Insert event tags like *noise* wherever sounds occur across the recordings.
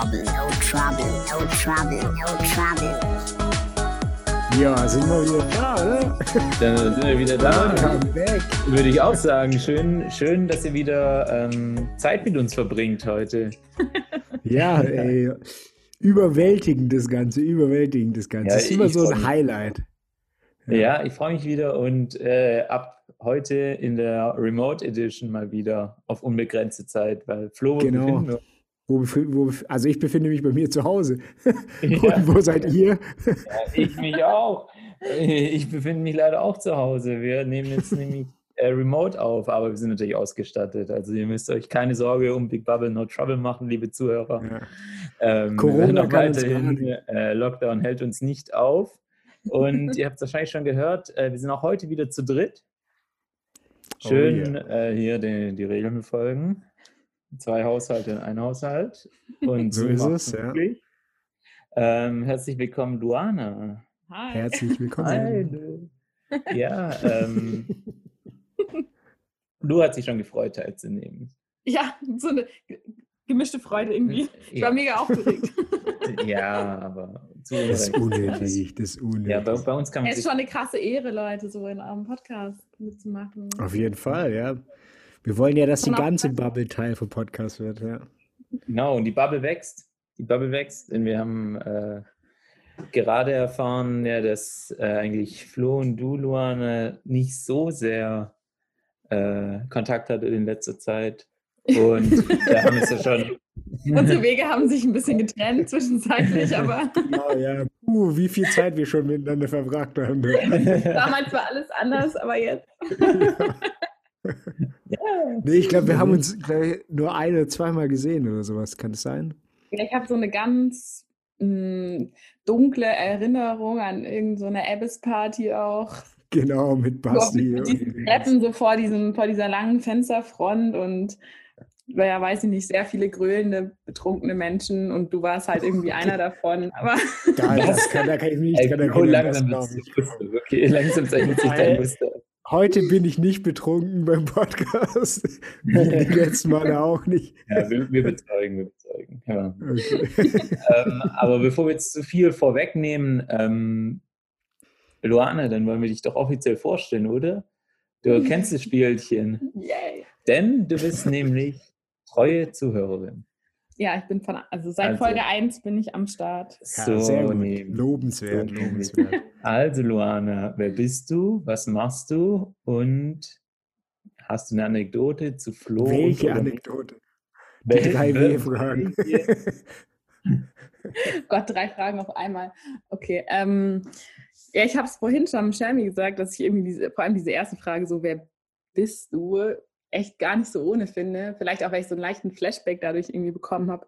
bubble, no trouble, no trouble, no trouble. Ja, sind wir wieder da, oder? Dann sind wir wieder da. Welcome back. Würde ich auch sagen. Schön, schön dass ihr wieder ähm, Zeit mit uns verbringt heute. *laughs* Ja, ey. Überwältigend das Ganze, überwältigend das Ganze. Ja, das ist immer ich so ein mich. Highlight. Ja, ich freue mich wieder und äh, ab heute in der Remote Edition mal wieder auf unbegrenzte Zeit, weil Flo, Genau. befinden wir? Wo, wo, also ich befinde mich bei mir zu Hause. *laughs* Ja. Wo seid ihr? Ja, ich mich auch. Ich befinde mich leider auch zu Hause. Wir nehmen jetzt nämlich äh, remote auf, aber wir sind natürlich ausgestattet. Also ihr müsst euch keine Sorge um Big Bubble No Trouble machen, liebe Zuhörer. Ja. Ähm, Corona uns weiterhin, äh, Lockdown hält uns nicht auf. Und ihr habt es wahrscheinlich schon gehört, äh, wir sind auch heute wieder zu dritt. Oh Schön äh, hier die, die Regeln befolgen. Zwei Haushalte in ein Haushalt. Und So ist es, ja. Ähm, herzlich willkommen, Luana. Hi. Herzlich willkommen. Hallo. Ja, ähm, Lu hat sich schon gefreut, teilzunehmen. Ja, so eine ge- gemischte Freude irgendwie. Ich war Ja, mega aufgeregt. ja aber zu Das ist unnötig, das ist unnötig. Ja, bei, bei uns kann man Es ist schon eine krasse Ehre, Leute, so in eurem Podcast mitzumachen. Auf jeden Fall, ja. Wir wollen ja, dass die Und auch- ganze Bubble Teil vom Podcast wird, ja. Genau, und die Bubble wächst. Die Bubble wächst. Denn wir haben äh, gerade erfahren, ja, dass äh, eigentlich Flo und du, Luane, nicht so sehr äh, Kontakt hattet in letzter Zeit. Und wir haben es ja schon. *laughs* Unsere Wege haben sich ein bisschen getrennt zwischenzeitlich, aber *laughs* Genau, ja. Puh, wie viel Zeit wir schon miteinander verbracht haben. *laughs* damals war alles anders, aber jetzt. Nee, ich glaube, wir haben uns nur ein oder zweimal gesehen oder sowas. Kann es sein? Ich habe so eine ganz mh, dunkle Erinnerung an irgendeine so Abyss-Party auch. *laughs* Genau, mit So Basti. mit diesen und- Treppen so vor, diesem, vor dieser langen Fensterfront und ja, weiß ich nicht, sehr viele grölende, betrunkene Menschen und du warst halt irgendwie *laughs* einer davon. Aber Da, das kann, da kann ich mich nicht Ey, dran Flo, erinnern. langsam das. Okay, langsam zeichnet sich dein. Muster. Heute bin ich nicht betrunken beim Podcast. *laughs* Wie die letzten Male auch nicht. Ja, wir, wir bezeugen, wir bezeugen. Ja. Okay. *laughs* ähm, aber bevor wir jetzt zu viel vorwegnehmen, ähm, Luane, dann wollen wir dich doch offiziell vorstellen, oder? Du kennst das Spielchen. *laughs* yay. Denn du bist nämlich treue Zuhörerin. Ja, ich bin von, also seit Also. Folge 1 bin ich am Start. Ja, sehr gut. Lobenswert, So lobenswert. Also, Luana, wer bist du? Was machst du? Und hast du eine Anekdote zu Flo? Welche Anekdote? Die Welche- drei *laughs* W-Fragen. Gott, drei Fragen auf einmal. Okay. Ähm, ja, ich habe es vorhin schon am Shermy gesagt, dass ich irgendwie diese, vor allem diese erste Frage, so wer bist du, echt gar nicht so ohne finde. Vielleicht auch, weil ich so einen leichten Flashback dadurch irgendwie bekommen habe.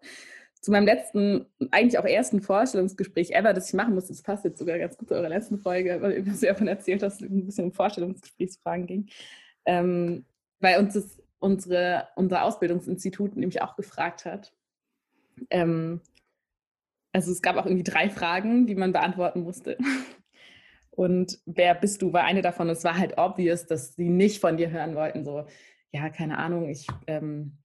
Zu meinem letzten, eigentlich auch ersten Vorstellungsgespräch ever, das ich machen musste. Das passt jetzt sogar ganz gut zu eurer letzten Folge, weil ihr so davon erzählt, dass es ein bisschen um Vorstellungsgesprächsfragen ging. Ähm, weil uns das, unsere, unser Ausbildungsinstitut nämlich auch gefragt hat. Ähm, also es gab auch irgendwie drei Fragen, die man beantworten musste. Und wer bist du, war eine davon. Es war halt obvious, dass sie nicht von dir hören wollten. So, ja, keine Ahnung, ich ähm,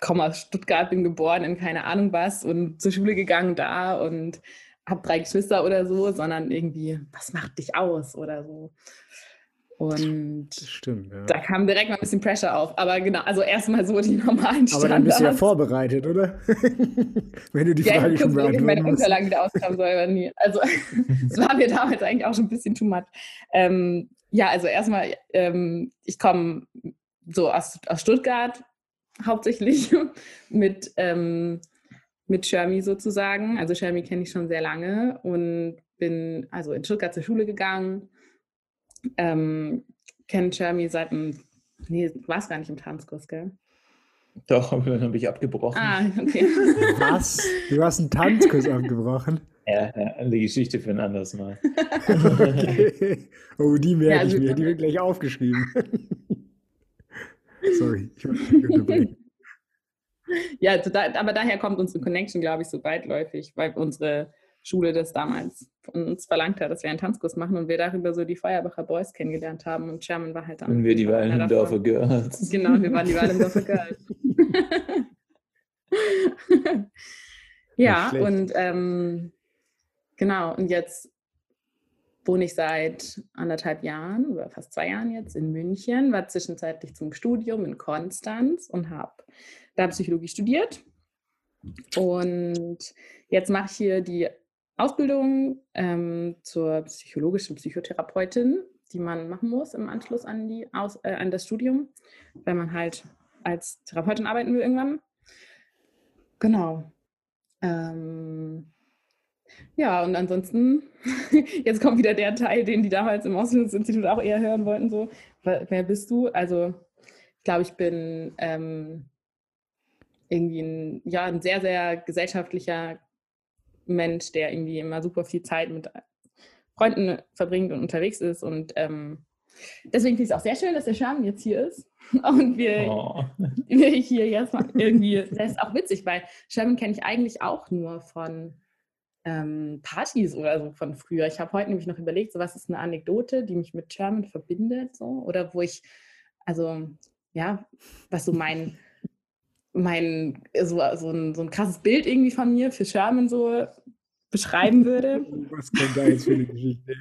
komme aus Stuttgart, bin geboren in keine Ahnung was und zur Schule gegangen da und habe drei Geschwister oder so, sondern irgendwie, was macht dich aus oder so. Und stimmt, ja. da kam direkt mal ein bisschen Pressure auf. Aber genau, also erstmal so die *laughs* normalen Standards. Aber dann bist du ja vorbereitet, oder? *laughs* Wenn du die Ja, Frage ich schon ich meine musst. Unterlagen wieder auskramen soll, aber nie. Also, *laughs* es war mir damals eigentlich auch schon ein bisschen too much. Ähm, ja, also erstmal, ähm, ich komme so aus, aus Stuttgart hauptsächlich *laughs* mit, ähm, mit Shermy sozusagen. Also Shermy kenne ich schon sehr lange und bin also in Stuttgart zur Schule gegangen. Ähm, kenne Shermy seit dem, nee, du warst gar nicht im Tanzkurs, gell? Doch, dann habe ich abgebrochen. Ah, okay. *laughs* Was? Du hast einen Tanzkurs abgebrochen? Ja, ja, die Geschichte für ein anderes Mal. *laughs* Okay. Oh, die merke Ja, also- ich mir. Die wird gleich aufgeschrieben. Sorry, ich unterbrechen. *laughs* Ja, da, aber daher kommt unsere Connection, glaube ich, so weitläufig, weil unsere Schule das damals von uns verlangt hat, dass wir einen Tanzkurs machen und wir darüber so die Feuerbacher Boys kennengelernt haben und Sherman war halt dann. Und wir die davon. Girls. Genau, wir waren die Walendorfer Girls. *laughs* *laughs* Ja, und ähm, genau, und jetzt wohne ich seit anderthalb Jahren oder fast zwei Jahren jetzt in München, war zwischenzeitlich zum Studium in Konstanz und habe da Psychologie studiert. Und jetzt mache ich hier die Ausbildung ähm, zur psychologischen Psychotherapeutin, die man machen muss im Anschluss an, die Aus äh, an das Studium, weil man halt als Therapeutin arbeiten will irgendwann. Genau. Ähm, ja, und ansonsten, *laughs* jetzt kommt wieder der Teil, den die damals im Ausbildungsinstitut auch eher hören wollten, so, wer, bist du? Also, ich glaube, ich bin ähm, irgendwie ein, ja, ein sehr, sehr gesellschaftlicher Mensch, der irgendwie immer super viel Zeit mit Freunden verbringt und unterwegs ist. Und ähm, deswegen finde ich es auch sehr schön, dass der Charme jetzt hier ist. *laughs* Und wir, Oh. *laughs* wir hier jetzt mal irgendwie, das ist auch witzig, weil Sherman kenne ich eigentlich auch nur von ähm, Partys oder so von früher. Ich habe heute nämlich noch überlegt, so was ist eine Anekdote, die mich mit Sherman verbindet, so oder wo ich, also ja, was so mein mein so, so, ein, so ein krasses Bild irgendwie von mir für Sherman so beschreiben würde. *laughs* Was kommt da jetzt für eine Geschichte?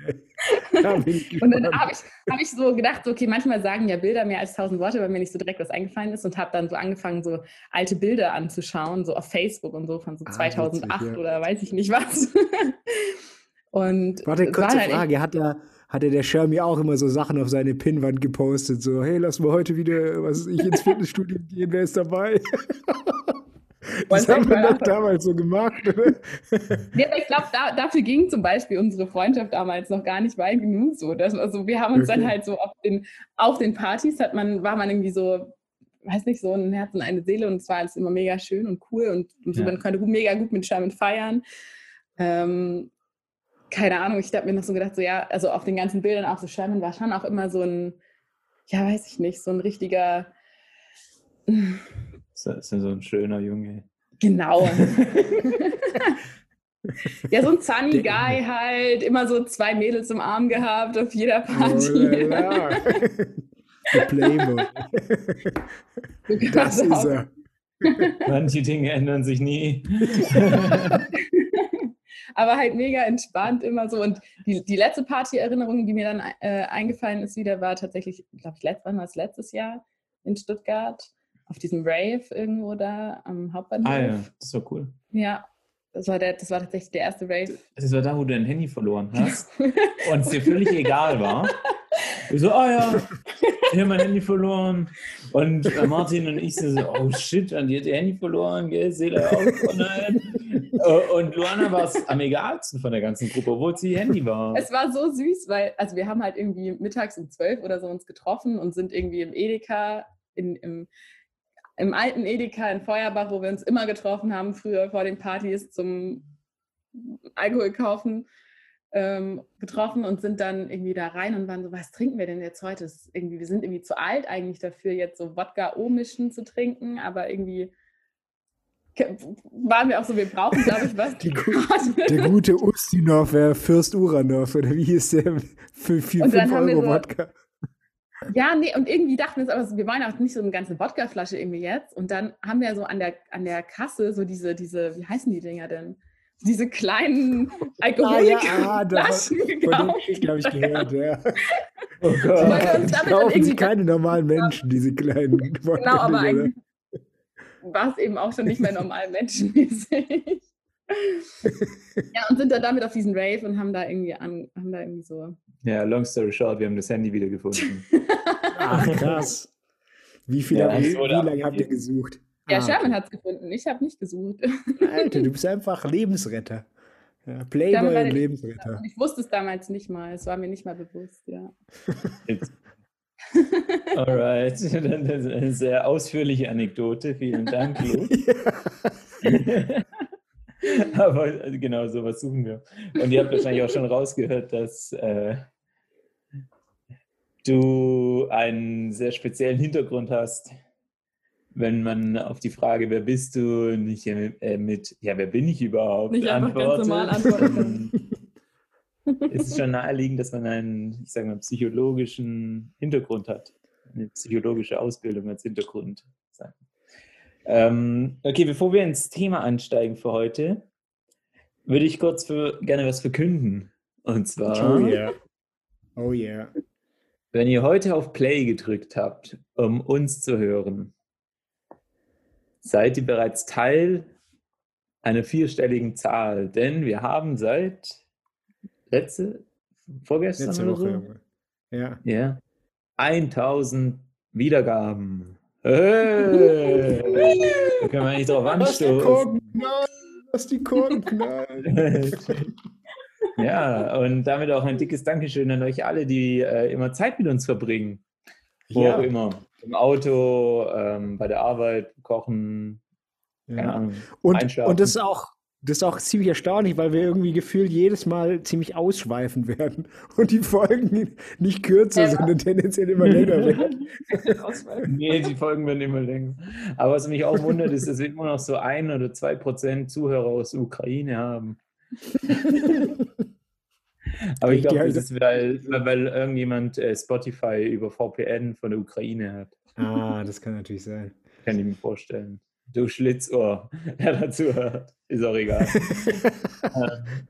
*laughs* Ich Und dann habe ich, hab ich so gedacht, okay, manchmal sagen ja Bilder mehr als tausend Worte, weil mir nicht so direkt was eingefallen ist und habe dann so angefangen, so alte Bilder anzuschauen, so auf Facebook und so von so Ah, 2008 witzig, ja. oder weiß ich nicht was. *laughs* Und Warte, es war kurze halt Frage. Hat der, hatte der Shermy auch immer so Sachen auf seine Pinnwand gepostet? So, hey, lass mal heute wieder, was ich, ins *laughs* Fitnessstudio gehen, wer ist dabei? Das haben wir doch damals so gemacht, oder? *laughs* Nee, aber ich glaube, da, dafür ging zum Beispiel unsere Freundschaft damals noch gar nicht weit genug so. Dass, also wir haben uns dann Okay. halt so auf den, auf den Partys hat man, war man irgendwie so, weiß nicht, so ein Herz und eine Seele und es war alles immer mega schön und cool und, und so, Ja. man konnte mega gut mit Sherman feiern. Ähm, keine Ahnung, ich habe mir noch so gedacht, so ja, also auf den ganzen Bildern auch so Sherman war schon auch immer so ein, ja, weiß ich nicht, so ein richtiger, Das ist ja so ein schöner Junge. genau. *laughs* Ja, so ein Sunny Guy halt, immer so zwei Mädels im Arm gehabt auf jeder Oh Party. la la. Der Playboy. Das ist er. Manche Dinge ändern sich nie. *laughs* Aber halt mega entspannt immer so. Und die, die letzte Party-Erinnerung, die mir dann äh, eingefallen ist wieder, war tatsächlich, glaube ich, letzt, wann war es letztes Jahr in Stuttgart auf diesem Rave irgendwo da am Hauptbahnhof. Ah ja, das war cool. Ja, das war, der, das war tatsächlich der erste Rave. Das war da, wo du dein Handy verloren hast *laughs* und es dir völlig egal war. Du so, ah ja, ich habe mein Handy verloren. Und äh, Martin und ich so, oh shit, und die hat ihr Handy verloren, gell, Seele auch, oh nein. Äh, Und Luana war es am egalsten von der ganzen Gruppe, obwohl sie ihr Handy war. Es war so süß, weil, also wir haben halt irgendwie mittags um zwölf oder so uns getroffen und sind irgendwie im Edeka, in, im, im alten Edeka in Feuerbach, wo wir uns immer getroffen haben, früher vor den Partys zum Alkohol kaufen, ähm, getroffen und sind dann irgendwie da rein und waren so, was trinken wir denn jetzt heute? Ist irgendwie, wir sind irgendwie zu alt eigentlich dafür, jetzt so Wodka O-Mischen zu trinken, aber irgendwie waren wir auch so, wir brauchen, glaube ich, was. Die gu- *laughs* Der gute Ustinov, äh, Fürst Uranov, oder wie hieß der? Für 4, Und dann 5 haben wir Euro so- Wodka. Ja, nee, und irgendwie dachten wir aber, wir wollen auch nicht so eine ganze Wodkaflasche irgendwie jetzt. Und dann haben wir so an der, an der Kasse so diese, diese, wie heißen die Dinger denn? Diese kleinen *laughs* Alkoholikerflaschen ah, dem gekauft. glaube ich gehört, ja. *laughs* Oh Gott. dann Kaufen sie irgendwie keine normalen *laughs* Menschen, diese kleinen Genau, aber eigentlich war es eben auch schon nicht mehr normal menschenmäßig. *laughs* ja, und sind dann damit auf diesen Rave und haben da irgendwie an, haben da irgendwie so. Ja, long story short, wir haben das Handy wieder gefunden. *laughs* Ach, krass. Wie, viel Ja, habt ihr, so wie lange habt ihr gesucht? Ja, Ah, Sherman hat es gefunden, ich habe nicht gesucht. Alter, du bist einfach Lebensretter. Ja, Playboy und Lebensretter. Ich wusste es damals nicht mal, es war mir nicht mal bewusst, ja. Alright, das ist eine sehr ausführliche Anekdote. Vielen Dank, Lu. *laughs* *laughs* Aber äh, genau, sowas suchen wir. Und ihr habt wahrscheinlich auch schon rausgehört, dass äh, du einen sehr speziellen Hintergrund hast, wenn man auf die Frage, wer bist du, nicht äh, mit, ja, wer bin ich überhaupt, Nicht einfach ganz normal antworten es ist schon naheliegend, dass man einen, ich sage mal, psychologischen Hintergrund hat. Eine psychologische Ausbildung als Hintergrund. sagen. Ähm, okay, bevor wir ins Thema einsteigen für heute, würde ich kurz für, gerne was verkünden. Und zwar, Oh yeah. Oh yeah. wenn ihr heute auf Play gedrückt habt, um uns zu hören, seid ihr bereits Teil einer vierstelligen Zahl. Denn wir haben seit letzte, vorgestern Letzte oder Woche. so. Ja. Ja. 1000 Wiedergaben. Hey! da können wir nicht drauf Lass die anstoßen. Lass die Korken knallen. ja, und damit auch ein dickes Dankeschön an euch alle, die äh, immer Zeit mit uns verbringen. Wo Ja. auch immer. Im Auto, ähm, bei der Arbeit, kochen, keine Ja. Ahnung. Und, und das ist auch. Das ist auch ziemlich erstaunlich, weil wir irgendwie gefühlt jedes Mal ziemlich ausschweifen werden und die Folgen nicht kürzer, Ja. sondern tendenziell immer länger *laughs* werden. Nee, die Folgen werden immer länger. Aber was mich auch wundert, ist, dass wir immer noch so ein oder zwei Prozent Zuhörer aus der Ukraine haben. *laughs* Aber ich Die glaube, das ist, weil, weil irgendjemand äh, Spotify über VPN von der Ukraine hat. Ah, das kann natürlich sein. Kann ich mir vorstellen. Du Schlitzohr, *laughs* wer dazu hört, ist auch egal. *laughs* Ähm,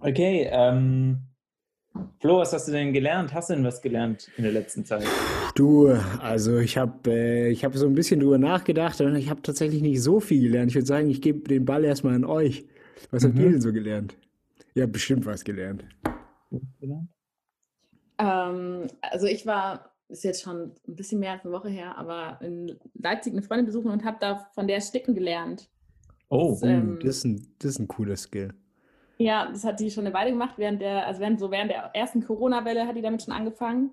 okay, ähm, Flo, was hast du denn gelernt? Hast du denn was gelernt in der letzten Zeit? Du, also ich habe äh, ich hab so ein bisschen drüber nachgedacht und ich habe tatsächlich nicht so viel gelernt. Ich würde sagen, ich gebe den Ball erstmal an euch. Was habt Mhm. ihr denn so gelernt? Ihr habt bestimmt was gelernt. Ähm, also ich war, ist jetzt schon ein bisschen mehr als eine Woche her, aber in Leipzig eine Freundin besuchen und habe da von der sticken gelernt. Oh, Das, ähm, das, ist ein, das ist ein cooler Skill. Ja, das hat die schon eine Weile gemacht, während der, also während, so während der ersten Corona-Welle hat die damit schon angefangen.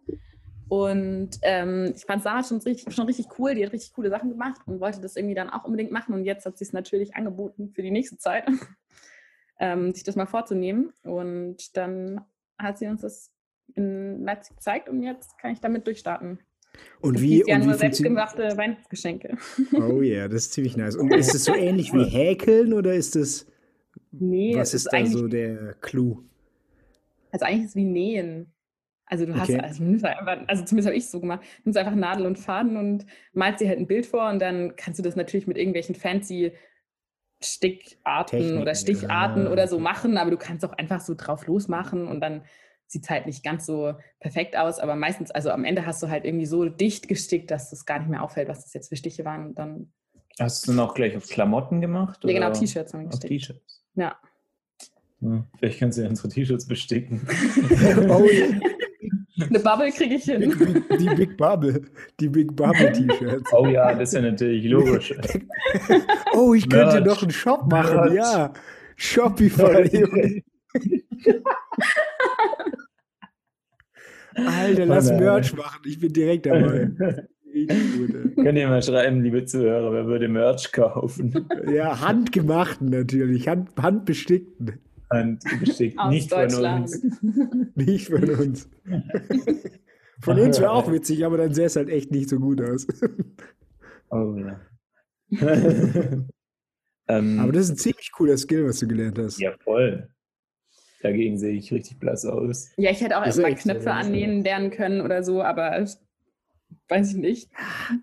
Und ähm, ich fand es damals schon richtig, schon richtig cool, die hat richtig coole Sachen gemacht und wollte das irgendwie dann auch unbedingt machen. Und jetzt hat sie es natürlich angeboten für die nächste Zeit, *laughs* ähm, sich das mal vorzunehmen. Und dann hat sie uns das in Leipzig gezeigt und jetzt kann ich damit durchstarten. Und Das wie, ja und wie nur funktioniert selbstgemachte Weihnachtsgeschenke. Oh ja, das ist ziemlich nice. Und *laughs* ist es so ähnlich wie Häkeln oder ist es, Nee, was es ist da so der Clou? Also eigentlich ist es wie Nähen. Also du hast, Okay. also, einfach, also zumindest habe ich es so gemacht, du nimmst einfach Nadel und Faden und malst dir halt ein Bild vor und dann kannst du das natürlich mit irgendwelchen fancy Stickarten Techniken, oder Sticharten ah, oder so machen, aber du kannst auch einfach so drauf losmachen und dann sieht es halt nicht ganz so perfekt aus, aber meistens, also am Ende hast du halt irgendwie so dicht gestickt, dass es gar nicht mehr auffällt, was das jetzt für Stiche waren und dann, Hast du dann auch gleich auf Klamotten gemacht? ja genau, T-Shirts haben wir Auf gestickt. T-Shirts. Ja. Hm, Vielleicht kannst du ja unsere T-Shirts besticken. Oh ja, Eine Bubble kriege ich hin. Die Big Bubble. Die Big Bubble T-Shirts. Oh ja, das ist ja natürlich logisch. *laughs* Oh, ich könnte Merch. noch einen Shop machen, Merch. ja. Shopify. *laughs* Alter, lass nein. Merch machen. Ich bin direkt dabei. *laughs* Könnt ihr mal schreiben, liebe Zuhörer, wer würde Merch kaufen? Ja, handgemachten natürlich, hand, handbestickten. Und bestickt Aus nicht von uns. *laughs* Nicht von uns. Von uns wäre auch witzig, aber dann sähe es halt echt nicht so gut aus. *laughs* Oh ja. ähm, Aber das ist ein ziemlich cooler Skill, was du gelernt hast. ja, voll. Dagegen sehe ich richtig blass aus. Ja, ich hätte auch Das so, Knöpfe das annähen lernen können oder so, aber ich- weiß ich nicht.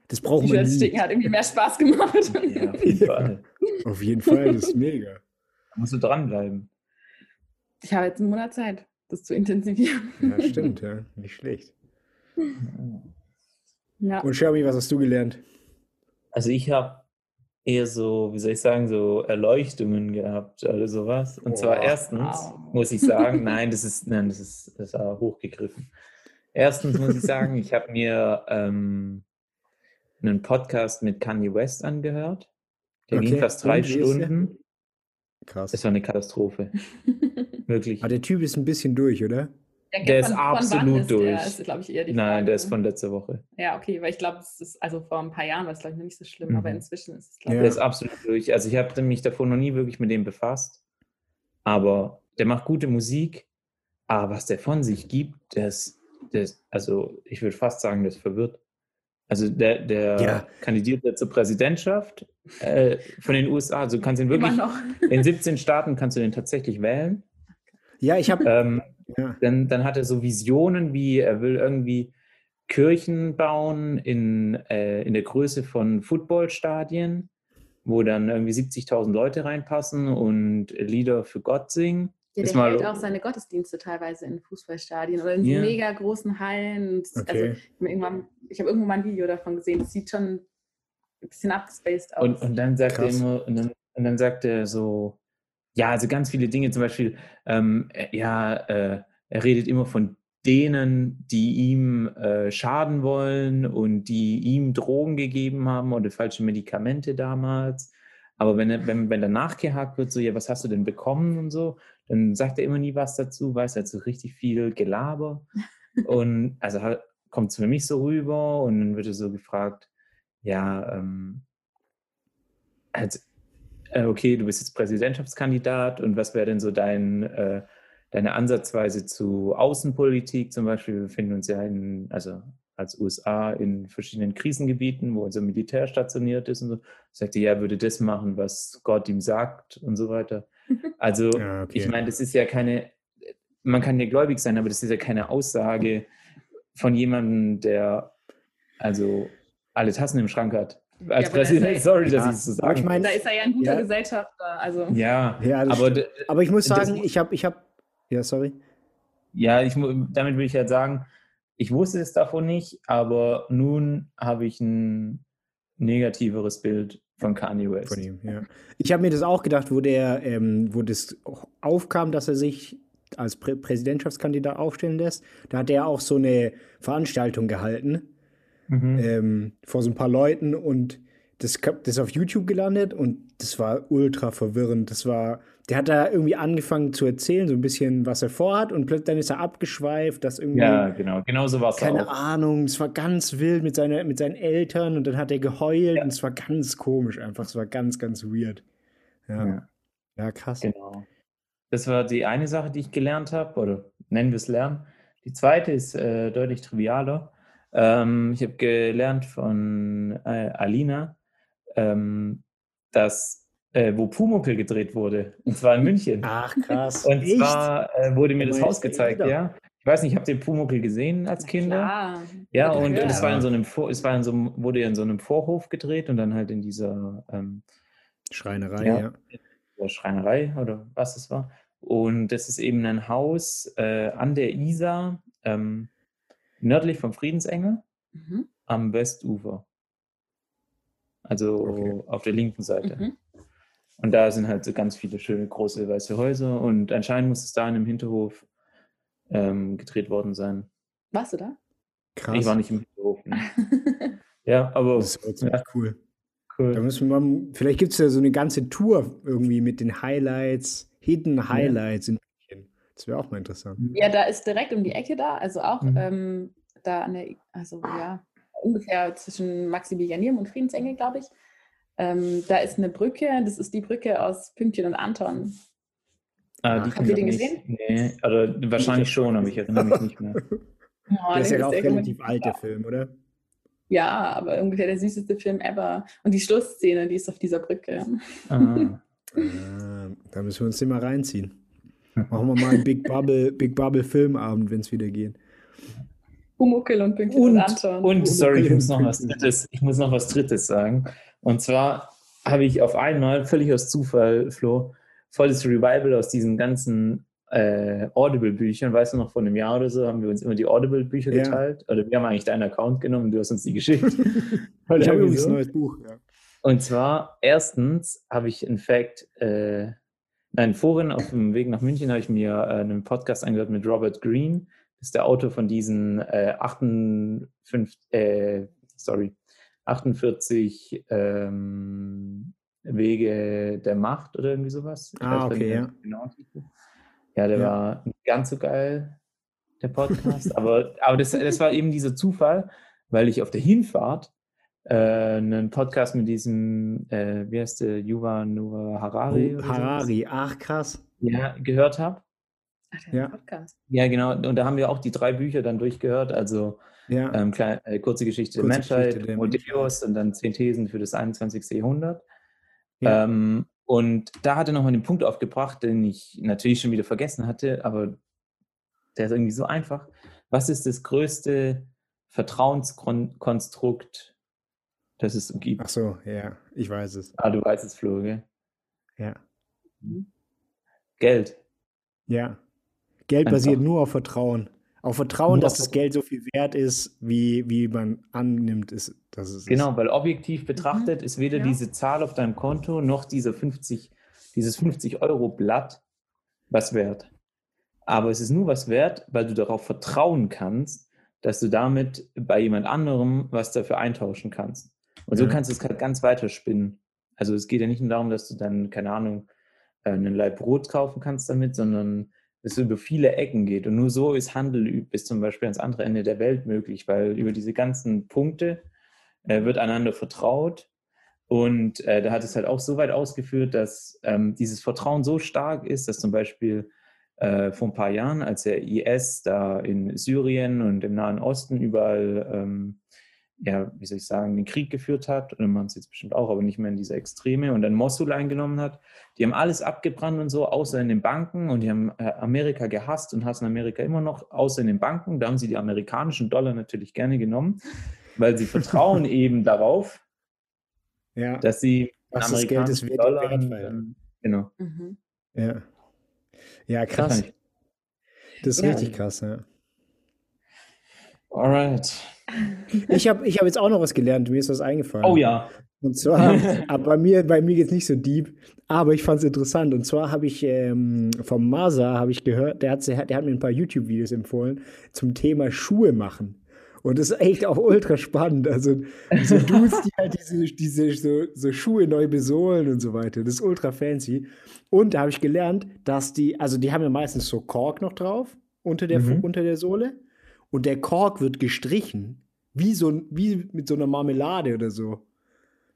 Das braucht man T-Shirts nie. sticken hat irgendwie mehr Spaß gemacht. Ja, auf jeden *laughs* Fall. Auf jeden Fall, das ist mega. Da musst du dranbleiben. Ich habe jetzt einen Monat Zeit, das zu intensivieren. Ja, stimmt, ja. Nicht schlecht. Ja. Und Shermy, was hast du gelernt? Also ich habe eher so, wie soll ich sagen, so Erleuchtungen gehabt oder sowas. Und zwar Boah. erstens Wow. muss ich sagen, *laughs* nein, das ist, nein, das ist, das aber hochgegriffen. Erstens muss ich sagen, ich habe mir ähm, einen Podcast mit Kanye West angehört. Der ging Okay. fast drei? Stunden. Krass. Es war eine Katastrophe. *laughs* Wirklich. Aber der Typ ist ein bisschen durch, oder? Der ist absolut ist durch. Der, ist, glaube ich, eher die Nein, Frage. der ist von letzter Woche. Ja, okay, weil ich glaube, es ist, also vor ein paar Jahren war es, glaube ich, noch nicht so schlimm, Mhm. aber inzwischen ist es, glaube Ja. Der ist absolut durch. Also ich habe mich davor noch nie wirklich mit dem befasst. Aber der macht gute Musik. Aber was der von sich gibt, der ist, der ist also ich würde fast sagen, der ist verwirrt. Also der, der Ja. kandidiert ja zur Präsidentschaft äh, von den USA. Also du kannst ihn wirklich, noch. in 17 Staaten kannst du den tatsächlich wählen. Ja, ich habe. Ähm, Ja. dann, dann hat er so Visionen, wie er will irgendwie Kirchen bauen in, äh, in der Größe von Footballstadien. wo dann irgendwie 70.000 Leute reinpassen und Lieder für Gott singen. Ja, Ist der hält auch seine Gottesdienste teilweise in Fußballstadien oder in so Ja. mega großen Hallen. Also, Okay. ich habe irgendwann, ich habe irgendwo mal ein Video davon gesehen. Das sieht schon ein bisschen abgespaced aus. Und, und dann sagt er immer, und dann, und dann sagt er so, ja, also ganz viele Dinge, zum Beispiel, ähm, äh, ja, äh, er redet immer von denen, die ihm äh, schaden wollen und die ihm Drogen gegeben haben oder falsche Medikamente damals. Aber wenn, wenn, wenn dann nachgehakt wird, so, ja, was hast du denn bekommen und so, dann sagt er immer nie was dazu, weiß also richtig viel Gelaber. Und also kommt es für mich so rüber und dann wird er so gefragt, ja, ähm, also, äh, okay, du bist jetzt Präsidentschaftskandidat und was wäre denn so dein, äh, deine Ansatzweise zu Außenpolitik? Zum Beispiel, wir befinden uns ja in, also als USA in verschiedenen Krisengebieten, wo unser Militär stationiert ist und so. Sagt er, ja, würde das machen, was Gott ihm sagt und so weiter. *laughs* Also, Ja, okay. ich meine, das ist ja keine, man kann ja gläubig sein, aber das ist ja keine Aussage von jemandem, der also alle Tassen im Schrank hat. Als das Präsident, ist- sorry, dass Ja, ich es so sage. ich meine- da ist er ja ein guter Ja. Gesellschafter. Also, ja, Ja, das aber, stimmt. Aber ich muss das sagen, mu- ich habe, ich habe, ja, sorry. ja, ich, damit will ich halt sagen, ich wusste es davon nicht, aber nun habe ich ein negativeres Bild von Kanye West. Von ihm, ja. Ich habe mir das auch gedacht, wo der, ähm, wo das aufkam, dass er sich als Prä Präsidentschaftskandidat aufstellen lässt. Da hat er auch so eine Veranstaltung gehalten Mhm. ähm, vor so ein paar Leuten und das, das ist auf YouTube gelandet und das war ultra verwirrend. Das war, der hat da irgendwie angefangen zu erzählen, so ein bisschen, was er vorhat und plötzlich dann ist er abgeschweift, dass irgendwie Ja, genau, genau so war es keine auch. Ahnung, es war ganz wild mit, seiner, mit seinen Eltern und dann hat er geheult Ja. und es war ganz komisch einfach, es war ganz, ganz weird. Ja, ja. Ja. krass. Genau. Das war die eine Sache, die ich gelernt habe, oder nennen wir es Lernen. Die zweite ist äh, deutlich trivialer. Ähm, ich habe gelernt von äh, Alina, ähm, dass, äh, wo Pumuckl gedreht wurde, und zwar in München. Ach, krass. und Echt? zwar äh, wurde mir das Haus gezeigt, ja. Ich weiß nicht, habt ihr Pumuckl gesehen als Kinder? klar. Ja, und es war in so einem Vor es war in so einem, wurde in so einem Vorhof gedreht und dann halt in dieser ähm, Schreinerei, Ja. ja. oder Schreinerei oder was es war. Und das ist eben ein Haus äh, an der Isar, ähm, nördlich vom Friedensengel, Mhm. am Westufer. Also Okay. auf der linken Seite. Mhm. Und da sind halt so ganz viele schöne große weiße Häuser und anscheinend muss es da in einem Hinterhof ähm, gedreht worden sein. Warst du da? Krass. Ich war nicht im Hinterhof. Ne? *laughs* Ja, aber Das ist ziemlich Ja. cool. Da cool. müssen wir mal, vielleicht gibt es ja so eine ganze Tour irgendwie mit den Highlights, Hidden Highlights in München. Das wäre auch mal interessant. Ja, da ist direkt um die Ecke da, also auch Mhm. ähm, da an der, also ja, ungefähr zwischen Maximilianium und Friedensengel, glaube ich. Ähm, da ist eine Brücke, das ist die Brücke aus Pünktchen und Anton. Ah, die habt ihr den gesehen? Nee, oder wahrscheinlich schon, aber ich erinnere mich nicht mehr. *laughs* Oh, Der ist ja auch relativ alt, der Film, oder? Ja, aber ungefähr der süßeste Film ever. Und die Schlussszene, die ist auf dieser Brücke. Ah. *laughs* Ah, da müssen wir uns den mal reinziehen. Machen wir mal einen Big Bubble, Big Bubble Filmabend, wenn es wieder geht. Pumuckl und Pünktchen und, Und, Anton. und sorry, ich muss noch was Drittes, ich muss noch was Drittes sagen. Und zwar habe ich auf einmal, völlig aus Zufall, Flo, volles Revival aus diesen ganzen äh, Audible-Büchern. Weißt du noch, vor einem Jahr oder so haben wir uns immer die Audible-Bücher Ja. geteilt. Oder wir haben eigentlich deinen Account genommen, du hast uns die geschickt. *laughs* Ich habe übrigens so. ein neues Buch. Ja. Und zwar, erstens habe ich in fact, äh, nein, vorhin auf dem Weg nach München habe ich mir äh, einen Podcast angehört mit Robert Greene. Das ist der Autor von diesen äh, 58, äh, sorry, 48 ähm, Wege der Macht oder irgendwie sowas. Ich Ah, weiß okay, ja. Titel. Ja, der Ja. war nicht ganz so geil, der Podcast. *laughs* aber aber das, das war eben dieser Zufall, weil ich auf der Hinfahrt äh, einen Podcast mit diesem, äh, wie heißt der, Yuval Noah Harari, Oh, Harari, ach krass. ja, gehört habe. Ach, der Ja. ja. Podcast. Ja, genau. Und da haben wir auch die drei Bücher dann durchgehört. Also Ja, ähm, klein, äh, kurze Geschichte der Kurze Menschheit, Geschichte der Homo Deus und dann zehn Thesen für das 21. Jahrhundert. Ja. Ähm, und da hat er nochmal den Punkt aufgebracht, den ich natürlich schon wieder vergessen hatte, aber der ist irgendwie so einfach. Was ist das größte Vertrauenskonstrukt, dass es gibt. Ach so, ja, ich weiß es. Ah, du weißt es, Flo, gell? Ja. Geld. Ja. Geld Einfach. basiert nur auf Vertrauen. Auf Vertrauen, Nur dass auf das Geld so viel wert ist, wie, wie man annimmt, ist, dass es Genau, weil objektiv betrachtet ist weder Ja. diese Zahl auf deinem Konto noch dieser 50, dieses 50-Euro-Blatt was wert. Aber es ist nur was wert, weil du darauf vertrauen kannst, dass du damit bei jemand anderem was dafür eintauschen kannst. Und so Ja. kannst du es halt ganz weiter spinnen. Also es geht ja nicht nur darum, dass du dann, keine Ahnung, äh, einen Laib Brot kaufen kannst damit, sondern es über viele Ecken geht. Und nur so ist Handel bis zum Beispiel ans andere Ende der Welt möglich, weil über diese ganzen Punkte äh, wird einander vertraut. Und äh, da hat es halt auch so weit ausgeführt, dass ähm, dieses Vertrauen so stark ist, dass zum Beispiel äh, vor ein paar Jahren, als der IS da in Syrien und im Nahen Osten überall, ähm, ja, wie soll ich sagen, den Krieg geführt hat, und man es jetzt bestimmt auch, aber nicht mehr in dieser Extreme, und dann Mosul eingenommen hat, die haben alles abgebrannt und so, außer in den Banken, und die haben äh, Amerika gehasst und hassen Amerika immer noch, außer in den Banken. Da haben sie die amerikanischen Dollar natürlich gerne genommen, weil sie vertrauen *laughs* eben darauf, ja, dass sie Was das Geld ist wert- Dollar, wert, ähm, genau. Mhm. ja. Ja, krass. Das ist Ja. richtig krass, ja. Alright. Ich habe ich hab jetzt auch noch was gelernt, mir ist was eingefallen. Oh ja. Und zwar, *laughs* aber bei mir, bei mir geht es nicht so deep, aber ich fand es interessant. Und zwar habe ich ähm, vom Masa habe ich gehört, der hat, der hat mir ein paar YouTube-Videos empfohlen zum Thema Schuhe machen. Und das ist echt auch ultra spannend. Also so *laughs* Dudes, die halt diese, diese so, so Schuhe neu besohlen und so weiter. Das ist ultra fancy. Und da habe ich gelernt, dass die, also die haben ja meistens so Kork noch drauf unter der, Mhm. unter der Sohle. Und der Kork wird gestrichen, wie, so, wie mit so einer Marmelade oder so.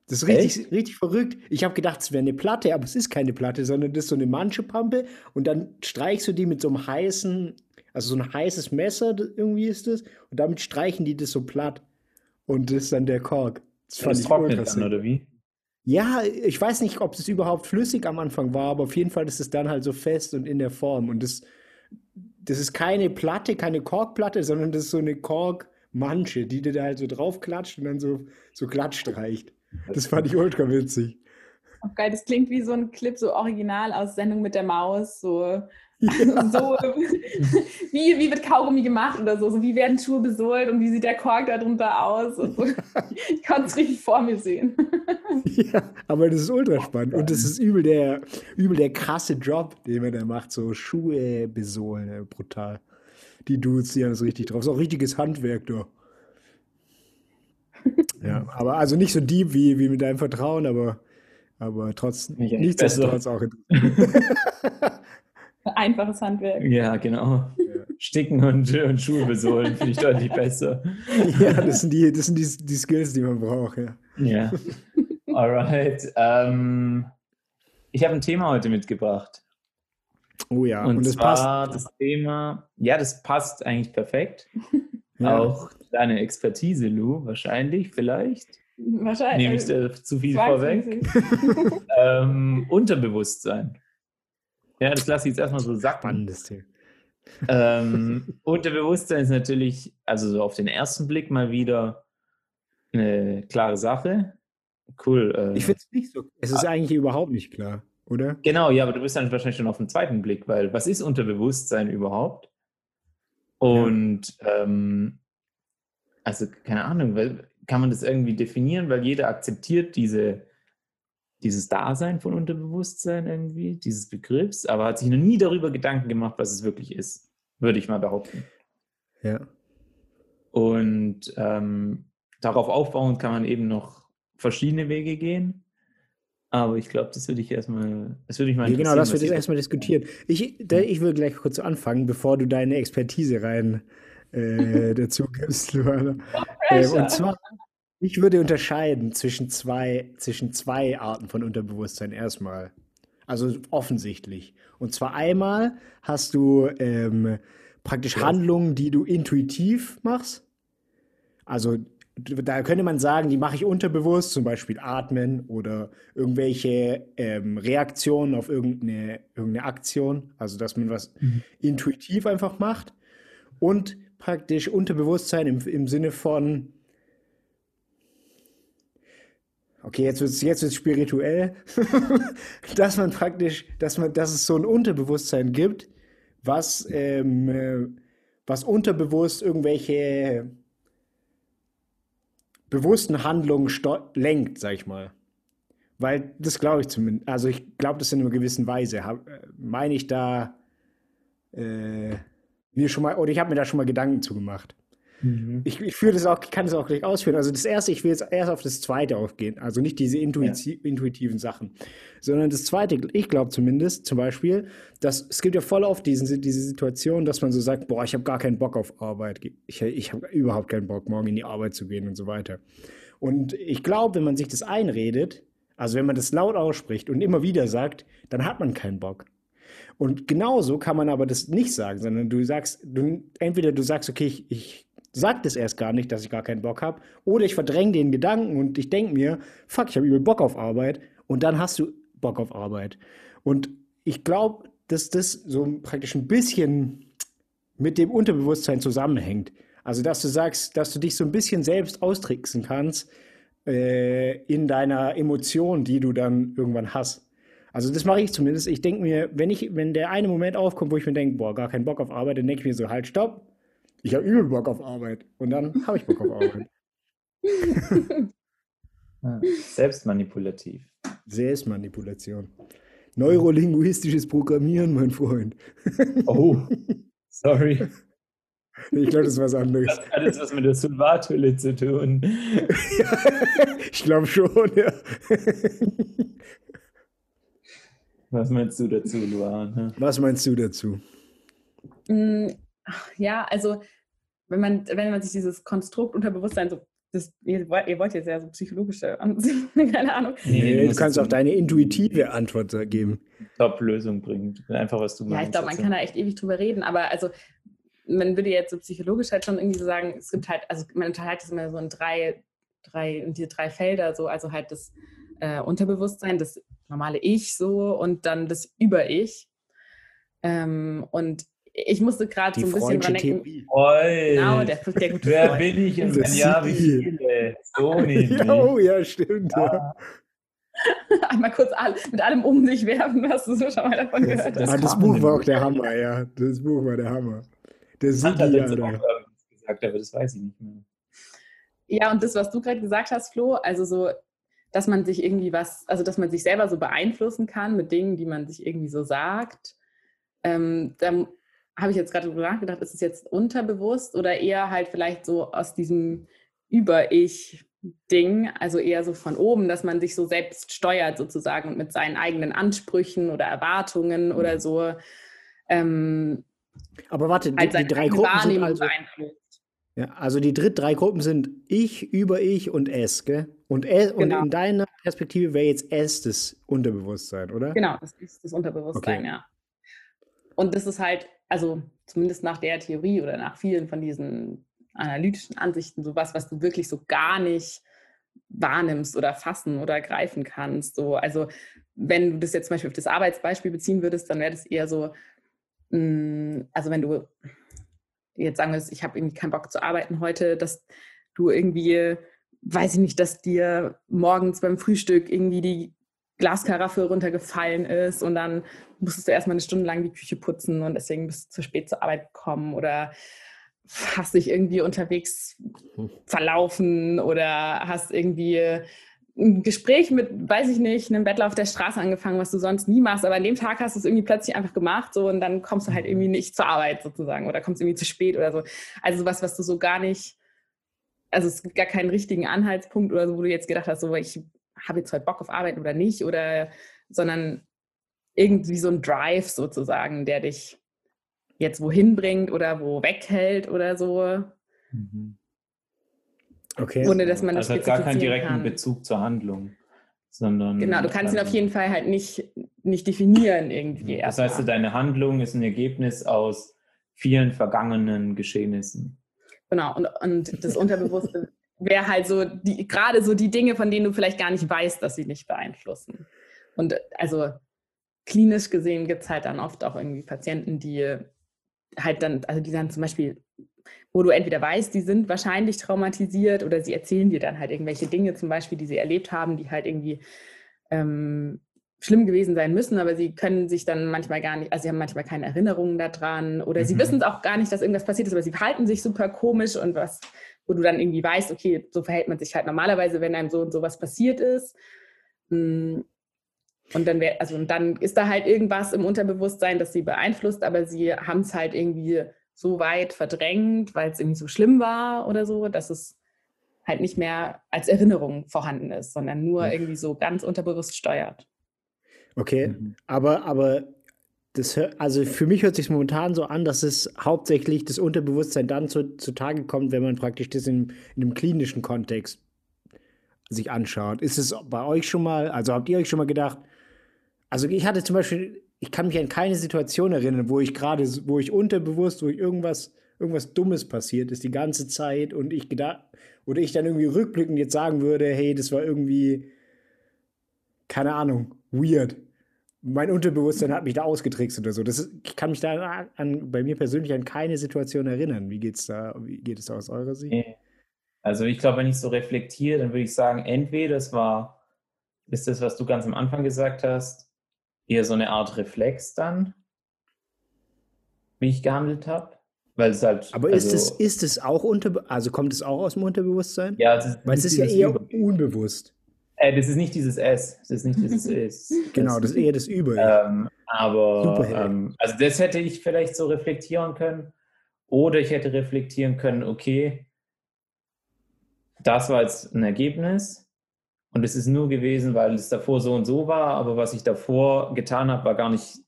Das ist richtig, richtig verrückt. Ich habe gedacht, es wäre eine Platte, aber es ist keine Platte, sondern das ist so eine Manschepampe und dann streichst du die mit so einem heißen, also so ein heißes Messer, irgendwie ist das, und damit streichen die das so platt. Und das ist dann der Kork. Das Das trocknet dann, oder wie? Ja, ich weiß nicht, ob das überhaupt flüssig am Anfang war, aber auf jeden Fall ist es dann halt so fest und in der Form. Und das, das ist keine Platte, keine Korkplatte, sondern das ist so eine Korkmansche, die dir da halt so draufklatscht und dann so, so glatt streicht. Das fand ich ultra witzig. Auch geil, das klingt wie so ein Clip, so original aus Sendung mit der Maus, so, *laughs* so wie, wie wird Kaugummi gemacht oder so, so, wie werden Schuhe besohlt und wie sieht der Kork darunter aus. Und so. *laughs* Ich konnte es richtig vor mir sehen. *laughs* Ja, aber das ist ultra spannend. Und das ist übel der, übel der krasse Job, den man da macht. So Schuhe besohlen, brutal. Die Dudes, die haben das richtig drauf. Ist auch richtiges Handwerk, du. Ja, aber also nicht so deep wie, wie mit deinem Vertrauen, aber, aber trotzdem, Nicht echt nichtsdestotrotz auch interessant. Einfaches Handwerk. Ja, genau. Sticken und, und Schuhe besohlen finde ich deutlich besser. *laughs* Ja, das sind, die, das sind die, die Skills, die man braucht, ja. Ja. Alright. Ähm, ich habe ein Thema heute mitgebracht. Oh ja, und, und, das passt. das Thema, ja, das passt eigentlich perfekt. *laughs* Ja. Auch deine Expertise, Lou, wahrscheinlich, vielleicht. Wahrscheinlich. Nehme ich da zu viel vorweg. *laughs* Ähm, Unterbewusstsein. Ja, das lasse ich jetzt erstmal so sacken. Spannendes Thema. Ähm, *laughs* Unterbewusstsein ist natürlich, also so auf den ersten Blick mal wieder eine klare Sache. Cool. Äh, Ich finde es nicht so. Es ist eigentlich überhaupt nicht klar, oder? genau, ja, aber du bist dann wahrscheinlich schon auf den zweiten Blick, weil was ist Unterbewusstsein überhaupt? Und ähm, also keine Ahnung, weil, kann man das irgendwie definieren, weil jeder akzeptiert diese, dieses Dasein von Unterbewusstsein irgendwie, dieses Begriffs, aber hat sich noch nie darüber Gedanken gemacht, was es wirklich ist, würde ich mal behaupten. Ja. Und ähm, darauf aufbauend kann man eben noch verschiedene Wege gehen. Aber ich glaube, das würde ich erstmal, das würde ich mal Ja, genau, das jetzt ihr- erstmal diskutieren. Ich, da, ich will gleich kurz anfangen, bevor du deine Expertise rein äh, *laughs* dazu gibst, Luana. Ähm, Pressure. und zwar, ich würde unterscheiden zwischen zwei, zwischen zwei Arten von Unterbewusstsein erstmal. Also offensichtlich. Und zwar einmal hast du ähm, praktisch Handlungen, die du intuitiv machst. Also da könnte man sagen, die mache ich unterbewusst, zum Beispiel atmen oder irgendwelche ähm, Reaktionen auf irgendeine, irgendeine Aktion. Also dass man was intuitiv einfach macht. Und praktisch Unterbewusstsein im, im Sinne von, okay, jetzt wird es jetzt wird's spirituell, *laughs* dass man praktisch, dass man, dass es so ein Unterbewusstsein gibt, was, ähm, äh, was unterbewusst irgendwelche bewussten Handlungen lenkt, sag ich mal. Weil das glaube ich zumindest, also ich glaube das in einer gewissen Weise. Äh, meine ich da äh, mir schon mal, oder ich habe mir da schon mal Gedanken zugemacht. Mhm. Ich, ich führe das auch, kann das auch gleich ausführen. Also das erste, ich will jetzt erst auf das zweite aufgehen. Also nicht diese intuiti ja. intuitiven Sachen, sondern das zweite, ich glaube zumindest, zum Beispiel, dass es gibt ja voll oft diesen, diese Situation, dass man so sagt, boah, ich habe gar keinen Bock auf Arbeit. Ich, ich habe überhaupt keinen Bock, morgen in die Arbeit zu gehen und so weiter. Und ich glaube, wenn man sich das einredet, also wenn man das laut ausspricht und immer wieder sagt, dann hat man keinen Bock. Und genauso kann man aber das nicht sagen, sondern du sagst, du, entweder du sagst, okay, ich, ich sag das erst gar nicht, dass ich gar keinen Bock habe, oder ich verdränge den Gedanken und ich denke mir, fuck, ich habe übel Bock auf Arbeit und dann hast du Bock auf Arbeit. Und ich glaube, dass das so praktisch ein bisschen mit dem Unterbewusstsein zusammenhängt. Also, dass du sagst, dass du dich so ein bisschen selbst austricksen kannst äh, in deiner Emotion, die du dann irgendwann hast. Also das mache ich zumindest. Ich denke mir, wenn ich, wenn der eine Moment aufkommt, wo ich mir denke, boah, gar keinen Bock auf Arbeit, dann denke ich mir so, halt, stopp. Ich habe übel Bock auf Arbeit. Und dann habe ich Bock auf Arbeit. *laughs* Selbstmanipulativ. Selbstmanipulation. Neurolinguistisches Programmieren, mein Freund. Oh, sorry. Ich glaube, das ist was anderes. Das hat alles was mit der Sulfathülle zu tun. *laughs* ich glaube schon, ja. Was meinst du dazu, Luan? Was meinst du dazu? Ja, also wenn man, wenn man sich dieses Konstrukt Unterbewusstsein so das, ihr, wollt, ihr wollt jetzt ja so psychologische *laughs* keine Ahnung. Nee, du kannst auch deine intuitive Antwort geben. Top-Lösung bringen. Einfach, was du meinst. Ja, ich glaube, man kann da echt ewig drüber reden, aber also man würde jetzt so psychologisch halt schon irgendwie so sagen, es gibt halt, also man unterteilt es immer so in drei, drei, in diese drei Felder, so, also halt das äh, Unterbewusstsein, das normale Ich so und dann das Über-Ich. Ähm, und ich musste gerade so ein bisschen dran denken. Genau, der, der gute Wer Freund. bin ich und ja, wie viele? So *laughs* nicht. oh, ja, stimmt. Ja. *laughs* Einmal kurz all, mit allem um sich werfen, hast du so schon mal davon gehört. Das, das, ah, das Buch war auch der Hammer, ja. Das Buch war der Hammer. Der Sigi, ja. gesagt, aber das weiß ich nicht mehr. Ja, und das, was du gerade gesagt hast, Flo, also so dass man sich irgendwie was, also dass man sich selber so beeinflussen kann mit Dingen, die man sich irgendwie so sagt. Ähm, da habe ich jetzt gerade drüber nachgedacht, ist es jetzt unterbewusst oder eher halt vielleicht so aus diesem Über-Ich-Ding, also eher so von oben, dass man sich so selbst steuert sozusagen und mit seinen eigenen Ansprüchen oder Erwartungen oder so. Ähm, Aber warte, die, die drei Gruppen sind also, beeinflusst. Ja, also die dritt drei Gruppen sind ich, über ich und es, gell? Und, es, genau. und in deiner Perspektive wäre jetzt es das Unterbewusstsein, oder? Genau, das ist das Unterbewusstsein, okay. ja. Und das ist halt, also zumindest nach der Theorie oder nach vielen von diesen analytischen Ansichten, sowas, was du wirklich so gar nicht wahrnimmst oder fassen oder greifen kannst. So, also wenn du das jetzt zum Beispiel auf das Arbeitsbeispiel beziehen würdest, dann wäre das eher so, mh, mm, also wenn du jetzt sagen wirst, ich habe irgendwie keinen Bock zu arbeiten heute, dass du irgendwie, weiß ich nicht, dass dir morgens beim Frühstück irgendwie die Glaskaraffe runtergefallen ist und dann musstest du erstmal eine Stunde lang die Küche putzen und deswegen bist du zu spät zur Arbeit gekommen oder hast dich irgendwie unterwegs hm. verlaufen oder hast irgendwie ein Gespräch mit, weiß ich nicht, einem Bettler auf der Straße angefangen, was du sonst nie machst, aber an dem Tag hast du es irgendwie plötzlich einfach gemacht so und dann kommst du halt irgendwie nicht zur Arbeit sozusagen oder kommst irgendwie zu spät oder so. Also sowas, was du so gar nicht, also es gibt gar keinen richtigen Anhaltspunkt oder so, wo du jetzt gedacht hast, so ich habe jetzt heute Bock auf Arbeit oder nicht oder, sondern irgendwie so ein Drive sozusagen, der dich jetzt wohin bringt oder wo weghält oder so. Mhm. Okay. Ohne dass man das also hat gar keinen direkten kann. Bezug zur Handlung. Sondern genau, du kannst ihn auf jeden Fall halt nicht, nicht definieren irgendwie. Das heißt, mal. deine Handlung ist ein Ergebnis aus vielen vergangenen Geschehnissen. Genau, und, und das Unterbewusste wäre halt so, die, gerade so die Dinge, von denen du vielleicht gar nicht weißt, dass sie nicht beeinflussen. Und also klinisch gesehen gibt es halt dann oft auch irgendwie Patienten, die halt dann, also die dann zum Beispiel wo du entweder weißt, die sind wahrscheinlich traumatisiert oder sie erzählen dir dann halt irgendwelche Dinge, zum Beispiel, die sie erlebt haben, die halt irgendwie ähm, schlimm gewesen sein müssen, aber sie können sich dann manchmal gar nicht, also sie haben manchmal keine Erinnerungen daran oder mhm. sie wissen es auch gar nicht, dass irgendwas passiert ist, aber sie verhalten sich super komisch und was, wo du dann irgendwie weißt, okay, so verhält man sich halt normalerweise, wenn einem so und so was passiert ist. Hm. Und dann, wär, also, und dann ist da halt irgendwas im Unterbewusstsein, das sie beeinflusst, aber sie haben es halt irgendwie so weit verdrängt, weil es irgendwie so schlimm war oder so, dass es halt nicht mehr als Erinnerung vorhanden ist, sondern nur irgendwie so ganz unterbewusst steuert. Okay, mhm. aber, aber das, also für mich hört sich momentan so an, dass es hauptsächlich das Unterbewusstsein dann zu, zutage kommt, wenn man praktisch das in, in einem klinischen Kontext sich anschaut. Ist es bei euch schon mal, also habt ihr euch schon mal gedacht, also ich hatte zum Beispiel, ich kann mich an keine Situation erinnern, wo ich gerade, wo ich unterbewusst, wo ich irgendwas, irgendwas Dummes passiert ist die ganze Zeit und ich gedacht, oder ich dann irgendwie rückblickend jetzt sagen würde, hey, das war irgendwie, keine Ahnung, weird mein Unterbewusstsein hat mich da ausgetrickst oder so. Das ist, ich kann mich da an, bei mir persönlich an keine Situation erinnern. Wie geht's da, wie geht es da aus eurer Sicht? Also ich glaube, wenn ich so reflektiere, dann würde ich sagen, entweder es war, ist das, was du ganz am Anfang gesagt hast, eher so eine Art Reflex dann, wie ich gehandelt habe. Weil es halt. Aber also, ist, es, ist es auch unter, also kommt es auch aus dem Unterbewusstsein? Ja, es ist, Weil es ist ja eher unbewusst. Äh, das ist nicht dieses S. Das ist nicht dieses S. *laughs* genau, das ist eher das Über. Ähm, aber ähm, also das hätte ich vielleicht so reflektieren können. Oder ich hätte reflektieren können, okay, das war jetzt ein Ergebnis und es ist nur gewesen, weil es davor so und so war, aber was ich davor getan habe, war gar nicht,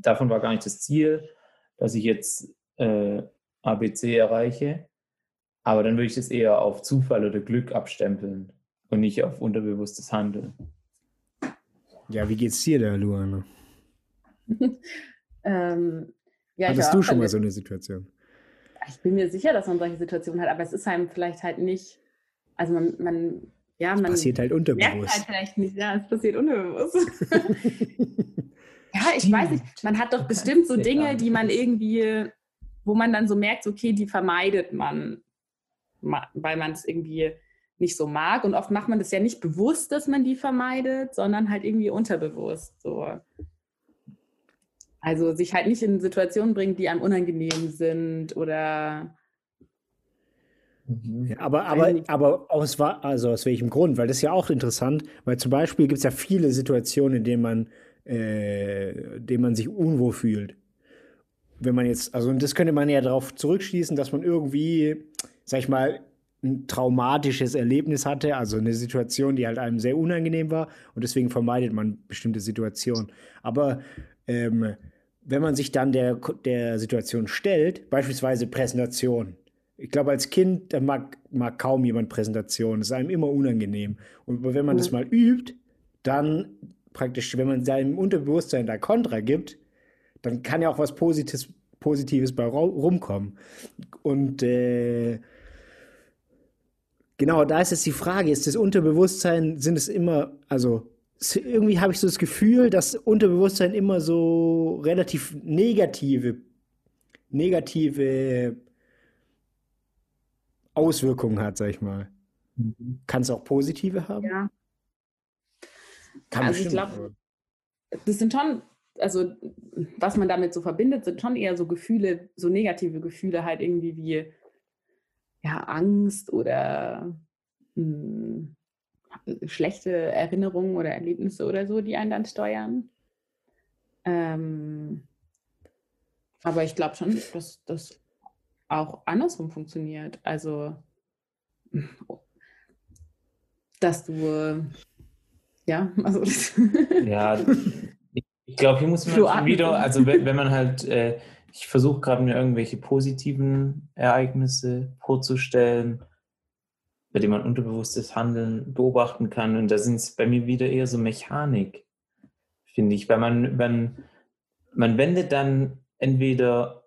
davon war gar nicht das Ziel, dass ich jetzt äh, ABC erreiche. Aber dann würde ich das eher auf Zufall oder Glück abstempeln und nicht auf unterbewusstes Handeln. Ja, wie geht's dir da, Luana? *laughs* ähm, ja, Hattest du schon mal so eine Situation? Ich bin mir sicher, dass man solche Situationen hat, aber es ist einem vielleicht halt nicht, also man, man ja, man. Es passiert halt unterbewusst. Merkt halt vielleicht nicht, ja, es passiert unterbewusst. *laughs* ja, ich weiß nicht, man hat doch bestimmt so Dinge, die man irgendwie, wo man dann so merkt, okay, die vermeidet man, weil man es irgendwie nicht so mag. Und oft macht man das ja nicht bewusst, dass man die vermeidet, sondern halt irgendwie unterbewusst. So. Also sich halt nicht in Situationen bringt, die einem unangenehm sind oder. Ja, aber, aber, aber aus, also aus welchem Grund? Weil das ist ja auch interessant, weil zum Beispiel gibt es ja viele Situationen, in denen man, äh, denen man sich unwohl fühlt. Wenn man jetzt, also und das könnte man ja darauf zurückschließen, dass man irgendwie, sag ich mal, ein traumatisches Erlebnis hatte, also eine Situation, die halt einem sehr unangenehm war und deswegen vermeidet man bestimmte Situationen. Aber ähm, wenn man sich dann der, der Situation stellt, beispielsweise Präsentation, ich glaube, als Kind mag, mag kaum jemand Präsentation, das ist einem immer unangenehm. Und wenn man mhm. das mal übt, dann praktisch, wenn man seinem Unterbewusstsein da Kontra gibt, dann kann ja auch was Positives, Positives bei rumkommen. Und äh, Genau, da ist jetzt die Frage, ist das Unterbewusstsein, sind es immer, also irgendwie habe ich so das Gefühl, dass Unterbewusstsein immer so relativ negative, negative Auswirkungen hat, sag ich mal. Mhm. Kann es auch positive haben? Ja. Kann also ich glaube, das sind schon, also was man damit so verbindet, sind schon eher so Gefühle, so negative Gefühle halt irgendwie wie ja, Angst oder mh, hm, schlechte Erinnerungen oder Erlebnisse oder so, die einen dann steuern. Ähm, aber ich glaube schon, dass das auch andersrum funktioniert. Also, *laughs* dass du, ja, also. ja, *laughs* ich glaube, hier muss man wieder, also wenn, wenn man halt äh, ich versuche gerade mir irgendwelche positiven Ereignisse vorzustellen, bei denen man unterbewusstes Handeln beobachten kann. Und da sind es bei mir wieder eher so Mechanik, finde ich, weil man, man, man wendet dann entweder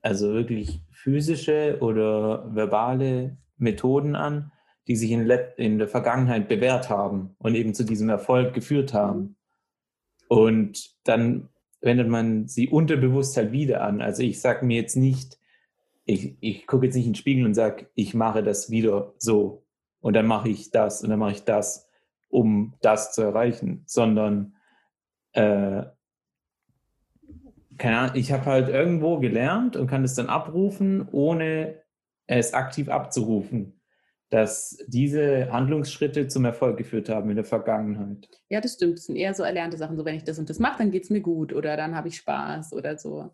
also wirklich physische oder verbale Methoden an, die sich in, in der Vergangenheit bewährt haben und eben zu diesem Erfolg geführt haben. Und dann wendet man sie unterbewusst halt wieder an. Also ich sage mir jetzt nicht, ich, ich gucke jetzt nicht in den Spiegel und sage, ich mache das wieder so und dann mache ich das und dann mache ich das, um das zu erreichen, sondern äh, keine Ahnung, ich habe halt irgendwo gelernt und kann es dann abrufen, ohne es aktiv abzurufen, dass diese Handlungsschritte zum Erfolg geführt haben in der Vergangenheit. Ja, das stimmt. Das sind eher so erlernte Sachen. So, wenn ich das und das mache, dann geht es mir gut oder dann habe ich Spaß oder so.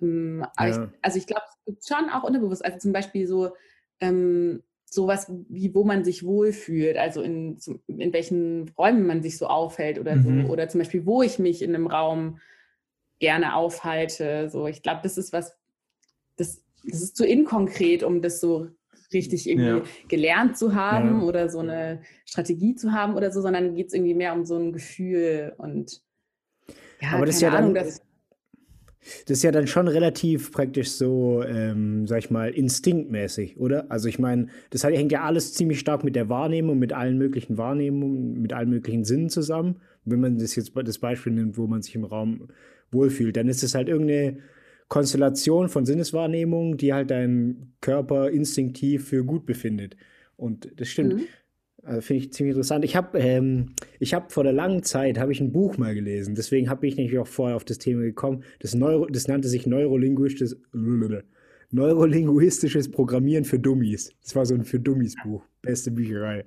Ähm, ja. ich, also ich glaube, es gibt schon auch unterbewusst. Also zum Beispiel so ähm, sowas wie, wo man sich wohlfühlt, also in, in welchen Räumen man sich so aufhält oder mhm. so. Oder zum Beispiel, wo ich mich in einem Raum gerne aufhalte. So, ich glaube, das ist was, das, das ist zu inkonkret, um das so richtig irgendwie ja. gelernt zu haben ja. oder so eine Strategie zu haben oder so, sondern geht es irgendwie mehr um so ein Gefühl und ja, Aber das ist ja Ahnung, dann, das, ist ja dann schon relativ praktisch so, ähm, sag ich mal, instinktmäßig, oder? Also ich meine, das hängt ja alles ziemlich stark mit der Wahrnehmung, mit allen möglichen Wahrnehmungen, mit allen möglichen Sinnen zusammen. Wenn man das jetzt das Beispiel nimmt, wo man sich im Raum wohlfühlt, dann ist es halt irgendeine Konstellation von Sinneswahrnehmungen, die halt dein Körper instinktiv für gut befindet. Und das stimmt. Mhm. Also Finde ich ziemlich interessant. Ich habe ähm, hab vor der langen Zeit habe ich ein Buch mal gelesen. Deswegen habe ich nämlich auch vorher auf das Thema gekommen. Das, Neuro, das nannte sich Neurolinguistisches, Neurolinguistisches Programmieren für Dummies. Das war so ein für Dummies Buch. Beste Bücherei.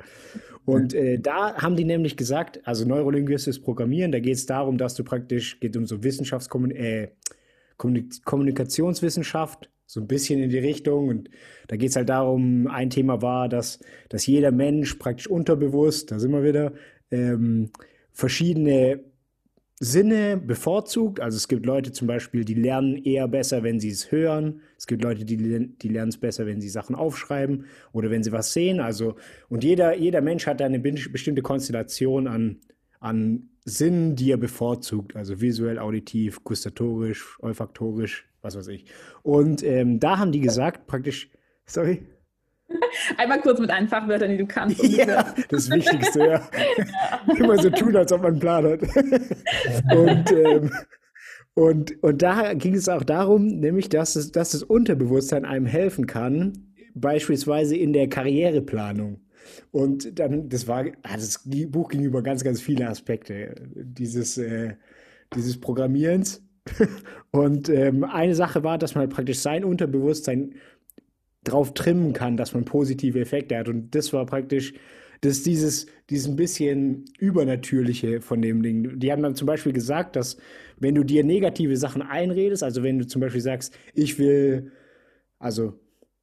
Und äh, da haben die nämlich gesagt, also neurolinguistisches Programmieren, da geht es darum, dass du praktisch, geht um so Wissenschaftskommunikation, äh, Kommunikationswissenschaft, so ein bisschen in die Richtung. Und da geht es halt darum, ein Thema war, dass, dass jeder Mensch praktisch unterbewusst, da sind wir wieder, ähm, verschiedene Sinne bevorzugt. Also es gibt Leute zum Beispiel, die lernen eher besser, wenn sie es hören. Es gibt Leute, die, die lernen es besser, wenn sie Sachen aufschreiben oder wenn sie was sehen. Also, und jeder, jeder Mensch hat eine bestimmte Konstellation an, an Sinnen, die er bevorzugt, also visuell, auditiv, gustatorisch, olfaktorisch, was weiß ich. Und ähm, da haben die gesagt, praktisch, sorry. Einmal kurz mit allen Fachwörtern, die du kannst. *laughs* Um ja, das Wichtigste, ja. ja. *laughs* Immer so tun, als ob man einen Plan hat. und, ähm, und, und da ging es auch darum, nämlich, dass, es, dass das Unterbewusstsein einem helfen kann, beispielsweise in der Karriereplanung. Und dann, das war, ah, das Buch ging über ganz, ganz viele Aspekte dieses, äh, dieses Programmierens. *laughs* Und ähm, eine Sache war, dass man praktisch sein Unterbewusstsein drauf trimmen kann, dass man positive Effekte hat. Und das war praktisch, das ist dieses, dieses ein bisschen Übernatürliche von dem Ding. Die haben dann zum Beispiel gesagt, dass wenn du dir negative Sachen einredest, also wenn du zum Beispiel sagst, ich will, also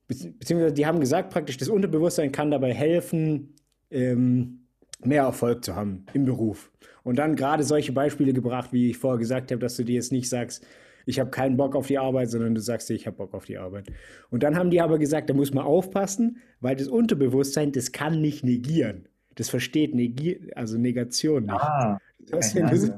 beziehungsweise die haben gesagt, praktisch das Unterbewusstsein kann dabei helfen, ähm, mehr Erfolg zu haben im Beruf. Und dann gerade solche Beispiele gebracht, wie ich vorher gesagt habe, dass du dir jetzt nicht sagst, ich habe keinen Bock auf die Arbeit, sondern du sagst dir, ich habe Bock auf die Arbeit. Und dann haben die aber gesagt, da muss man aufpassen, weil das Unterbewusstsein, das kann nicht negieren. Das versteht Negi also Negation nicht. Ah, *laughs* das, das,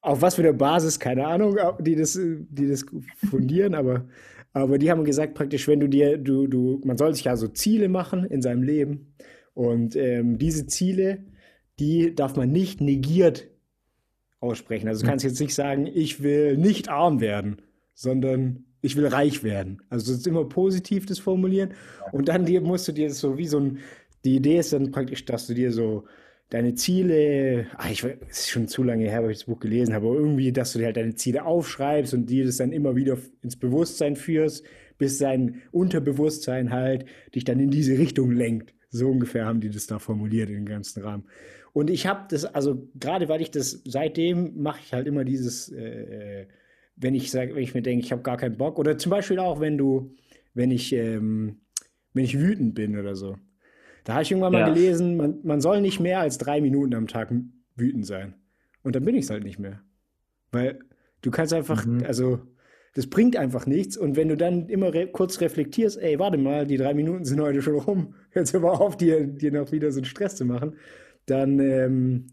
auf was für eine Basis, keine Ahnung, die das, die das fundieren, aber aber die haben gesagt, praktisch, wenn du dir, du, du, man soll sich ja so Ziele machen in seinem Leben. Und ähm, diese Ziele, die darf man nicht negiert aussprechen. Also du kannst jetzt nicht sagen, ich will nicht arm werden, sondern ich will reich werden. Also es ist immer positiv das formulieren. Und dann musst du dir so wie so ein, die Idee ist dann praktisch, dass du dir so deine Ziele, ach, ich weiß, es ist schon zu lange her, weil ich das Buch gelesen habe, aber irgendwie, dass du dir halt deine Ziele aufschreibst und dir das dann immer wieder ins Bewusstsein führst, bis dein Unterbewusstsein halt dich dann in diese Richtung lenkt. So ungefähr haben die das da formuliert den ganzen Rahmen. Und ich habe das, also gerade weil ich das, seitdem mache ich halt immer dieses, äh, äh wenn ich sage, wenn ich mir denke, ich habe gar keinen Bock, oder zum Beispiel auch, wenn du, wenn ich, ähm, wenn ich wütend bin oder so. Da habe ich irgendwann ja. mal gelesen, man, man soll nicht mehr als drei Minuten am Tag wütend sein. Und dann bin ich es halt nicht mehr. Weil du kannst einfach, mhm. also das bringt einfach nichts. Und wenn du dann immer re kurz reflektierst, ey, warte mal, die drei Minuten sind heute schon rum, jetzt hör auf, dir, dir noch wieder so einen Stress zu machen, dann, ähm,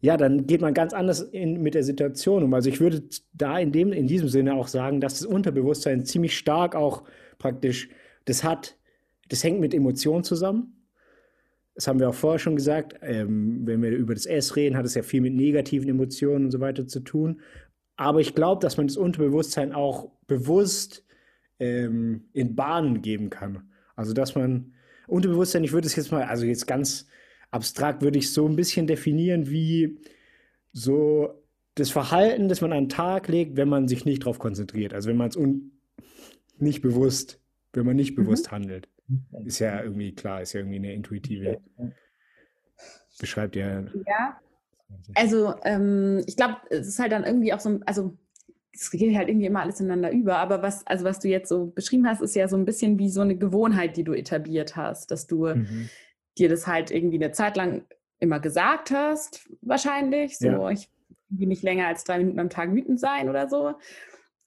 ja, dann geht man ganz anders in, mit der Situation um. Also ich würde da in, dem, in diesem Sinne auch sagen, dass das Unterbewusstsein ziemlich stark auch praktisch, das hat das hängt mit Emotionen zusammen. Das haben wir auch vorher schon gesagt. Ähm, wenn wir über das S reden, hat es ja viel mit negativen Emotionen und so weiter zu tun. Aber ich glaube, dass man das Unterbewusstsein auch bewusst ähm, in Bahnen geben kann. Also dass man Unterbewusstsein, ich würde es jetzt mal, also jetzt ganz abstrakt würde ich so ein bisschen definieren wie so das Verhalten, das man an den Tag legt, wenn man sich nicht darauf konzentriert. Also wenn man es nicht bewusst, wenn man nicht bewusst mhm. handelt. Ist ja irgendwie klar, ist ja irgendwie eine intuitive. Beschreibt ja. Ja. Also ähm, ich glaube, es ist halt dann irgendwie auch so, also es geht halt irgendwie immer alles ineinander über. Aber was, also was du jetzt so beschrieben hast, ist ja so ein bisschen wie so eine Gewohnheit, die du etabliert hast, dass du mhm. dir das halt irgendwie eine Zeit lang immer gesagt hast, wahrscheinlich. So, ja. ich will nicht länger als drei Minuten am Tag wütend sein oder so.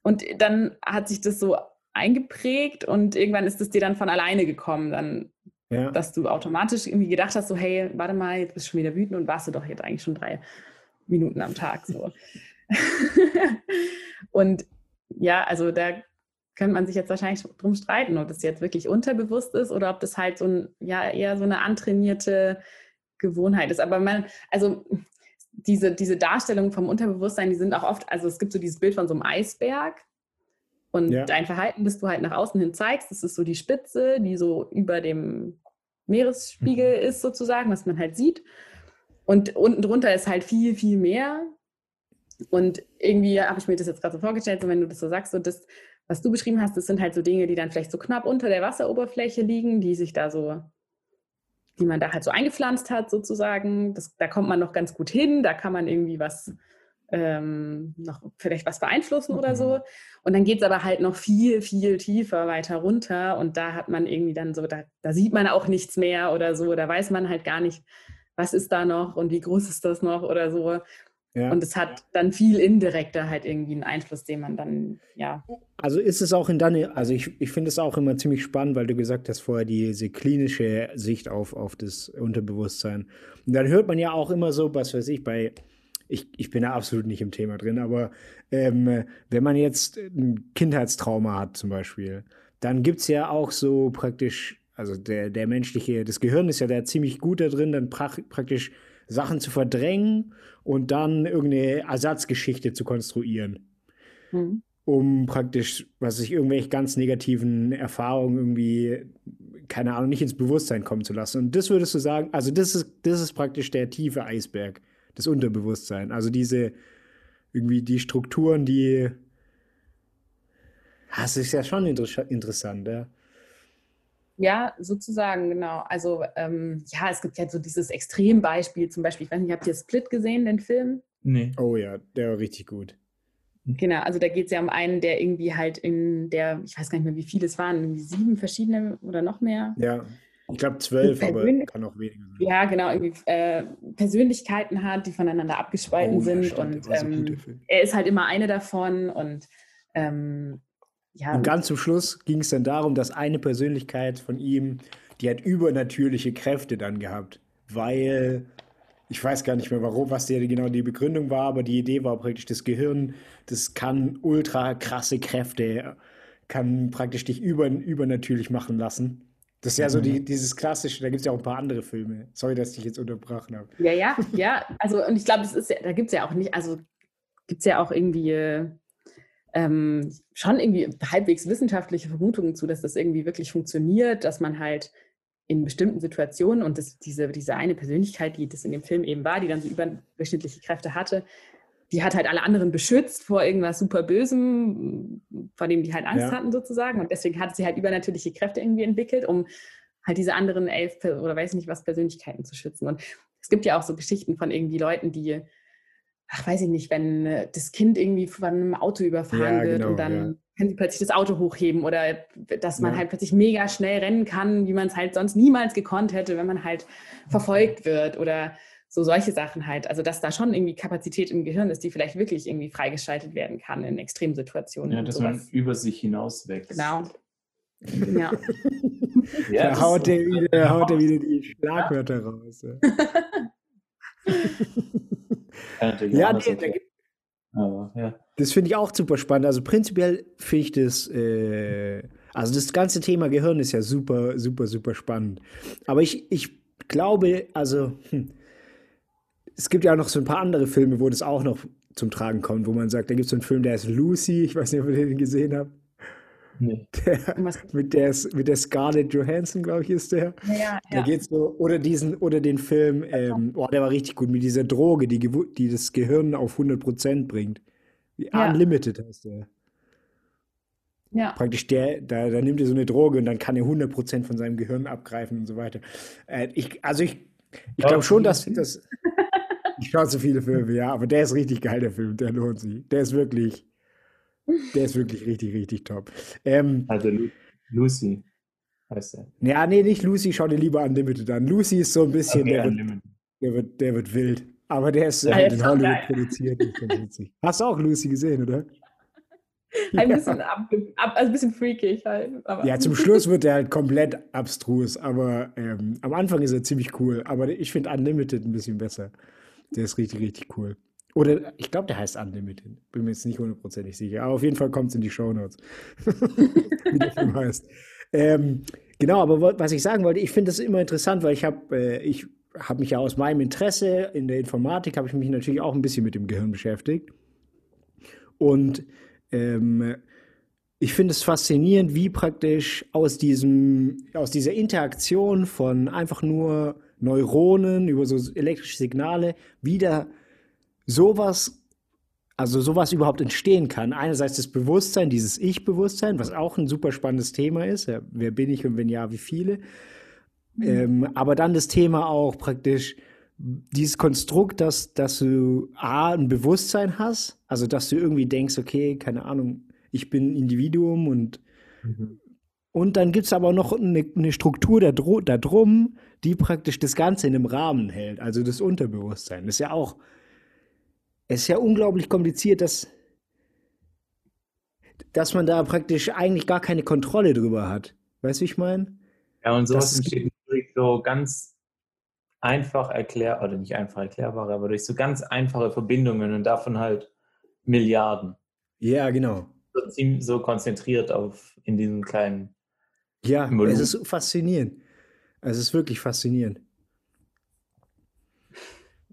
Und dann hat sich das so eingeprägt und irgendwann ist es dir dann von alleine gekommen, dann, ja. dass du automatisch irgendwie gedacht hast, so, hey, warte mal, jetzt bist du schon wieder wütend und warst du doch jetzt eigentlich schon drei Minuten am Tag. So. *laughs* und ja, also da könnte man sich jetzt wahrscheinlich drum streiten, ob das jetzt wirklich unterbewusst ist oder ob das halt so ein, ja, eher so eine antrainierte Gewohnheit ist. Aber man, also diese, diese Darstellungen vom Unterbewusstsein, die sind auch oft, also es gibt so dieses Bild von so einem Eisberg und ja. dein Verhalten, das du halt nach außen hin zeigst, das ist so die Spitze, die so über dem Meeresspiegel mhm. ist sozusagen, was man halt sieht. Und unten drunter ist halt viel, viel mehr. Und irgendwie habe ich mir das jetzt gerade so vorgestellt, so wenn du das so sagst, so das, was du beschrieben hast, das sind halt so Dinge, die dann vielleicht so knapp unter der Wasseroberfläche liegen, die sich da so, die man da halt so eingepflanzt hat sozusagen. Das, da kommt man noch ganz gut hin, da kann man irgendwie was ähm, noch vielleicht was beeinflussen oder so. Mhm. Und dann geht es aber halt noch viel, viel tiefer weiter runter und da hat man irgendwie dann so, da, da sieht man auch nichts mehr oder so, da weiß man halt gar nicht, was ist da noch und wie groß ist das noch oder so. Ja. Und es hat dann viel indirekter halt irgendwie einen Einfluss, den man dann, ja. Also ist es auch in deiner, also ich, ich finde es auch immer ziemlich spannend, weil du gesagt hast vorher diese klinische Sicht auf, auf das Unterbewusstsein. Und dann hört man ja auch immer so, was weiß ich, bei ich, ich bin da absolut nicht im Thema drin, aber ähm, wenn man jetzt ein Kindheitstrauma hat zum Beispiel, dann gibt es ja auch so praktisch, also der, der menschliche, das Gehirn ist ja da ziemlich gut da drin, dann pra praktisch Sachen zu verdrängen und dann irgendeine Ersatzgeschichte zu konstruieren. Mhm. Um praktisch, was ich, irgendwelche ganz negativen Erfahrungen irgendwie, keine Ahnung, nicht ins Bewusstsein kommen zu lassen. Und das würdest du sagen, also das ist, das ist praktisch der tiefe Eisberg das Unterbewusstsein. Also diese, irgendwie die Strukturen, die. Das ist ja schon inter interessant, ja. Ja, sozusagen, genau. Also ähm, ja, es gibt ja so dieses Extrembeispiel zum Beispiel, ich weiß nicht, habt ihr Split gesehen, den Film? Nee. Oh ja, der war richtig gut. Genau, also da geht es ja um einen, der irgendwie halt in der, ich weiß gar nicht mehr, wie viele es waren, irgendwie sieben verschiedene oder noch mehr. Ja. Ich glaube zwölf, aber kann auch weniger sein. Ja, genau, irgendwie äh, Persönlichkeiten hat, die voneinander abgespalten oh, sind. Stimmt, und ähm, er ist halt immer eine davon und ähm, ja. Und ganz zum Schluss ging es dann darum, dass eine Persönlichkeit von ihm, die hat übernatürliche Kräfte dann gehabt, weil ich weiß gar nicht mehr, warum, was die, genau die Begründung war, aber die Idee war praktisch, das Gehirn, das kann ultra krasse Kräfte, kann praktisch dich über, übernatürlich machen lassen. Das ist ja so die, dieses klassische, da gibt es ja auch ein paar andere Filme. Sorry, dass ich dich jetzt unterbrochen habe. Ja, ja, ja. Also, und ich glaube, das ist ja, da gibt es ja auch nicht, also gibt es ja auch irgendwie ähm, schon irgendwie halbwegs wissenschaftliche Vermutungen zu, dass das irgendwie wirklich funktioniert, dass man halt in bestimmten Situationen und das, diese, diese eine Persönlichkeit, die das in dem Film eben war, die dann so überdurchschnittliche Kräfte hatte, die hat halt alle anderen beschützt vor irgendwas super Bösem, vor dem die halt Angst ja. hatten sozusagen. Und deswegen hat sie halt übernatürliche Kräfte irgendwie entwickelt, um halt diese anderen elf oder weiß nicht was Persönlichkeiten zu schützen. Und es gibt ja auch so Geschichten von irgendwie Leuten, die, ach weiß ich nicht, wenn äh, das Kind irgendwie von einem Auto überfahren ja, wird genau, und dann ja. können sie plötzlich das Auto hochheben oder dass man halt plötzlich mega schnell rennen kann, wie man es halt sonst niemals gekonnt hätte, wenn man halt verfolgt wird oder so solche Sachen halt. Also dass da schon irgendwie Kapazität im Gehirn ist, die vielleicht wirklich irgendwie freigeschaltet werden kann in Extremsituationen. Ja, dass sowas. man über sich hinaus wächst. Genau. Ja. ja *laughs* da haut der wieder, haut der wieder die Schlagwörter raus. Ja, *laughs* ja, nee, da gibt, aber, ja. Das finde ich auch super spannend. Also prinzipiell finde ich das, äh, also das ganze Thema Gehirn ist ja super, super, super spannend. Aber ich, ich glaube, also hm, es gibt ja auch noch so ein paar andere Filme, wo das auch noch zum Tragen kommt, wo man sagt, da gibt es so einen Film, der ist Lucy, ich weiß nicht, ob ihr den gesehen habt. Nee. Der, mit, der, mit der Scarlett Johansson, glaube ich, ist der. Ja, ja, Da ja. geht's so, oder diesen, oder den Film, ähm, oh, der war richtig gut, mit dieser Droge, die, die das Gehirn auf 100% bringt. Wie Ja. Unlimited heißt der. ja. Praktisch der, da, da nimmt er so eine Droge und dann kann er 100% von seinem Gehirn abgreifen und so weiter. Äh, ich, also ich, ich glaube schon, dass das. Ich schaue so viele Filme, ja, aber der ist richtig geil, der Film, der lohnt sich. Der ist wirklich, der ist wirklich richtig, richtig top. Ähm, Also Lu Lucy heißt er. ja, nee, nicht Lucy, schau dir lieber Unlimited an. Lucy ist so ein bisschen, Okay, der, wird, der, wird, der wird wild. Aber der ist äh, in Hollywood geil. produziert. Hast du auch Lucy gesehen, oder? Ein Ja. bisschen ab, ab, also ein bisschen freakig halt. Aber Ja, zum Schluss wird er halt komplett abstrus, aber ähm, am Anfang ist er ziemlich cool. Aber ich finde Unlimited ein bisschen besser. Der ist richtig, richtig cool. Oder ich glaube, der heißt Unlimited. Bin mir jetzt nicht hundertprozentig sicher. Aber auf jeden Fall kommt es in die Shownotes, *laughs* wie der Film heißt. Ähm, genau, aber was ich sagen wollte, ich finde das immer interessant, weil ich habe äh, ich habe mich ja aus meinem Interesse in der Informatik, habe ich mich natürlich auch ein bisschen mit dem Gehirn beschäftigt. Und ähm, ich finde es faszinierend, wie praktisch aus diesem, aus dieser Interaktion von einfach nur Neuronen über so elektrische Signale wieder sowas, also sowas überhaupt entstehen kann. Einerseits das Bewusstsein, dieses Ich-Bewusstsein, was auch ein super spannendes Thema ist. Ja, wer bin ich und wenn ja, wie viele? Ähm, aber dann das Thema auch praktisch dieses Konstrukt, dass, dass du A, ein Bewusstsein hast, also dass du irgendwie denkst, okay, keine Ahnung, ich bin ein Individuum und, Mhm. und dann gibt es aber noch eine, eine Struktur da drum, die praktisch das Ganze in einem Rahmen hält, also das Unterbewusstsein. Das ist ja auch, es ist ja unglaublich kompliziert, dass, dass man da praktisch eigentlich gar keine Kontrolle drüber hat. Weißt du, wie ich meine? Ja, und sowas Das- entsteht durch so ganz einfach erklär oder nicht einfach erklärbare, aber durch so ganz einfache Verbindungen und davon halt Milliarden. Ja, genau. So, so konzentriert auf in diesem kleinen. Ja, Volumen. es ist faszinierend. Es ist wirklich faszinierend.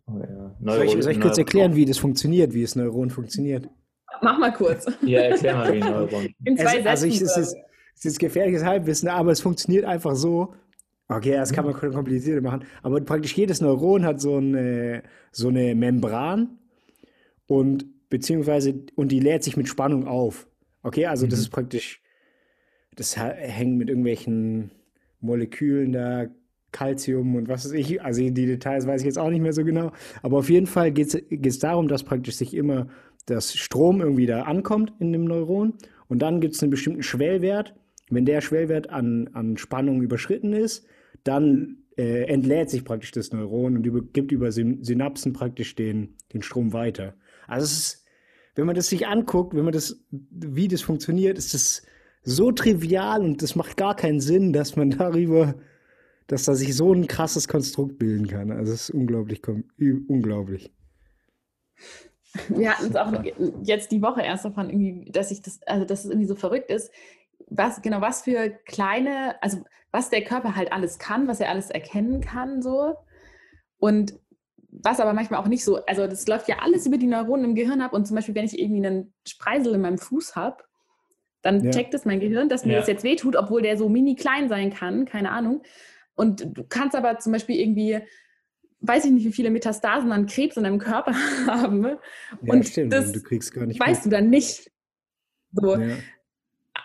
Oh ja, Soll ich, soll ich kurz erklären, wie das funktioniert, wie das Neuron funktioniert? Mach mal kurz. Ja, erklär mal, wie ein Neuron. In zwei Es, also ich, es, ist, es ist gefährliches Halbwissen, aber es funktioniert einfach so. Okay, das kann man komplizierter machen. Aber praktisch jedes Neuron hat so eine, so eine Membran und beziehungsweise und die lädt sich mit Spannung auf. Okay, also das Mhm. ist praktisch, das hängt mit irgendwelchen Molekülen da, Calcium und was weiß ich. Also die Details weiß ich jetzt auch nicht mehr so genau. Aber auf jeden Fall geht es darum, dass praktisch sich immer das Strom irgendwie da ankommt in dem Neuron und dann gibt es einen bestimmten Schwellwert. Wenn der Schwellwert an, an Spannung überschritten ist, dann äh, entlädt sich praktisch das Neuron und über, gibt über Syn Synapsen praktisch den, den Strom weiter. Also ist, wenn man das sich anguckt, wenn man das, wie das funktioniert, ist das so trivial und das macht gar keinen Sinn, dass man *laughs* darüber, dass da sich so ein krasses Konstrukt bilden kann. Also es ist unglaublich, unglaublich. Wir hatten es auch jetzt die Woche erst davon, irgendwie, dass ich das, also dass es irgendwie so verrückt ist, was, genau, was für kleine, also was der Körper halt alles kann, was er alles erkennen kann, so. Und was aber manchmal auch nicht so, also das läuft ja alles über die Neuronen im Gehirn ab und zum Beispiel, wenn ich irgendwie einen Spreisel in meinem Fuß habe, dann Ja. checkt es mein Gehirn, dass mir Ja. das jetzt wehtut, obwohl der so mini klein sein kann, keine Ahnung. Und du kannst aber zum Beispiel irgendwie, weiß ich nicht, wie viele Metastasen an Krebs in deinem Körper *laughs* haben. Ja, Und stimmt. das du kriegst gar nicht weißt du dann nicht. So, mit. Ja.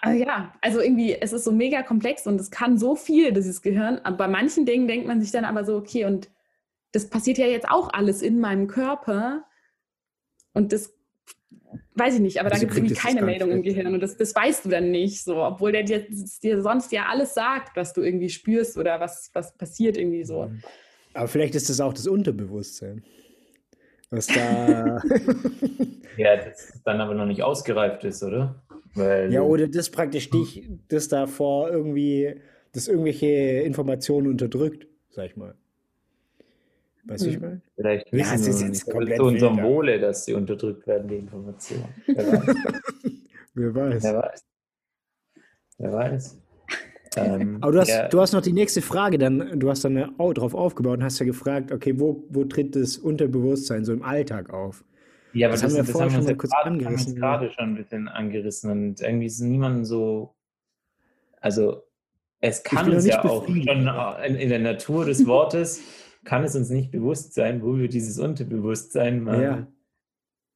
ah, ja, also irgendwie, es ist so mega komplex und es kann so viel, dieses Gehirn. Aber bei manchen Dingen denkt man sich dann aber so, okay, und das passiert ja jetzt auch alles in meinem Körper. Und das weiß ich nicht, aber da Wieso gibt es irgendwie keine Meldung im? Gehirn und das, das weißt du dann nicht so, obwohl der dir, dir sonst ja alles sagt, was du irgendwie spürst oder was, was passiert irgendwie so. Aber vielleicht ist das auch das Unterbewusstsein. Was da. *laughs* Ja, das dann aber noch nicht ausgereift ist, oder? Weil ja, oder das praktisch dich, das davor irgendwie, das irgendwelche Informationen unterdrückt, sag ich mal. Weißt du, wie ich Hm. meine? vielleicht Ja, wissen es wir ist jetzt komplett so ein wild, ja. Symbole, dass sie unterdrückt werden, die Informationen. Wer weiß. *laughs* Wer weiß. Wer weiß. Wer weiß. Ähm, *laughs* Aber du hast, ja, du hast noch die nächste Frage, dann, du hast dann au- drauf aufgebaut und hast ja gefragt, okay, wo, wo tritt das Unterbewusstsein so im Alltag auf? Ja, aber Das das, haben wir das vorher haben wir schon kurz haben uns angerissen, ja. gerade schon ein bisschen angerissen und irgendwie ist niemandem so Also es kann uns ja auch schon in, in der Natur des Wortes, *laughs* kann es uns nicht bewusst sein, wo wir dieses Unterbewusstsein mal, Ja.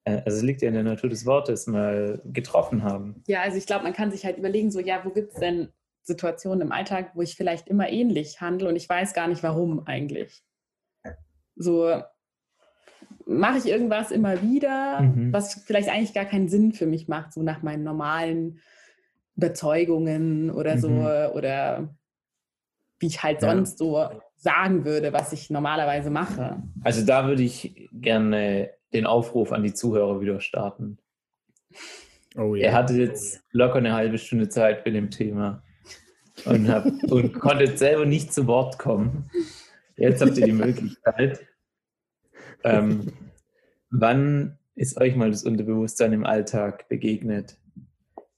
äh, also es liegt ja in der Natur des Wortes, mal getroffen haben. Ja, also ich glaube, man kann sich halt überlegen, so, ja, wo gibt es denn Situationen im Alltag, wo ich vielleicht immer ähnlich handle und ich weiß gar nicht, warum eigentlich. So, mache ich irgendwas immer wieder, Mhm. was vielleicht eigentlich gar keinen Sinn für mich macht, so nach meinen normalen Überzeugungen oder so, Mhm. oder wie ich halt Ja. sonst so sagen würde, was ich normalerweise mache. Also da würde ich gerne den Aufruf an die Zuhörer wieder starten. Oh Ihr hattet jetzt locker eine halbe Stunde Zeit für dem Thema und, habt, und konntet selber nicht zu Wort kommen. Jetzt habt ihr die Möglichkeit. Ähm, wann ist euch mal das Unterbewusstsein im Alltag begegnet?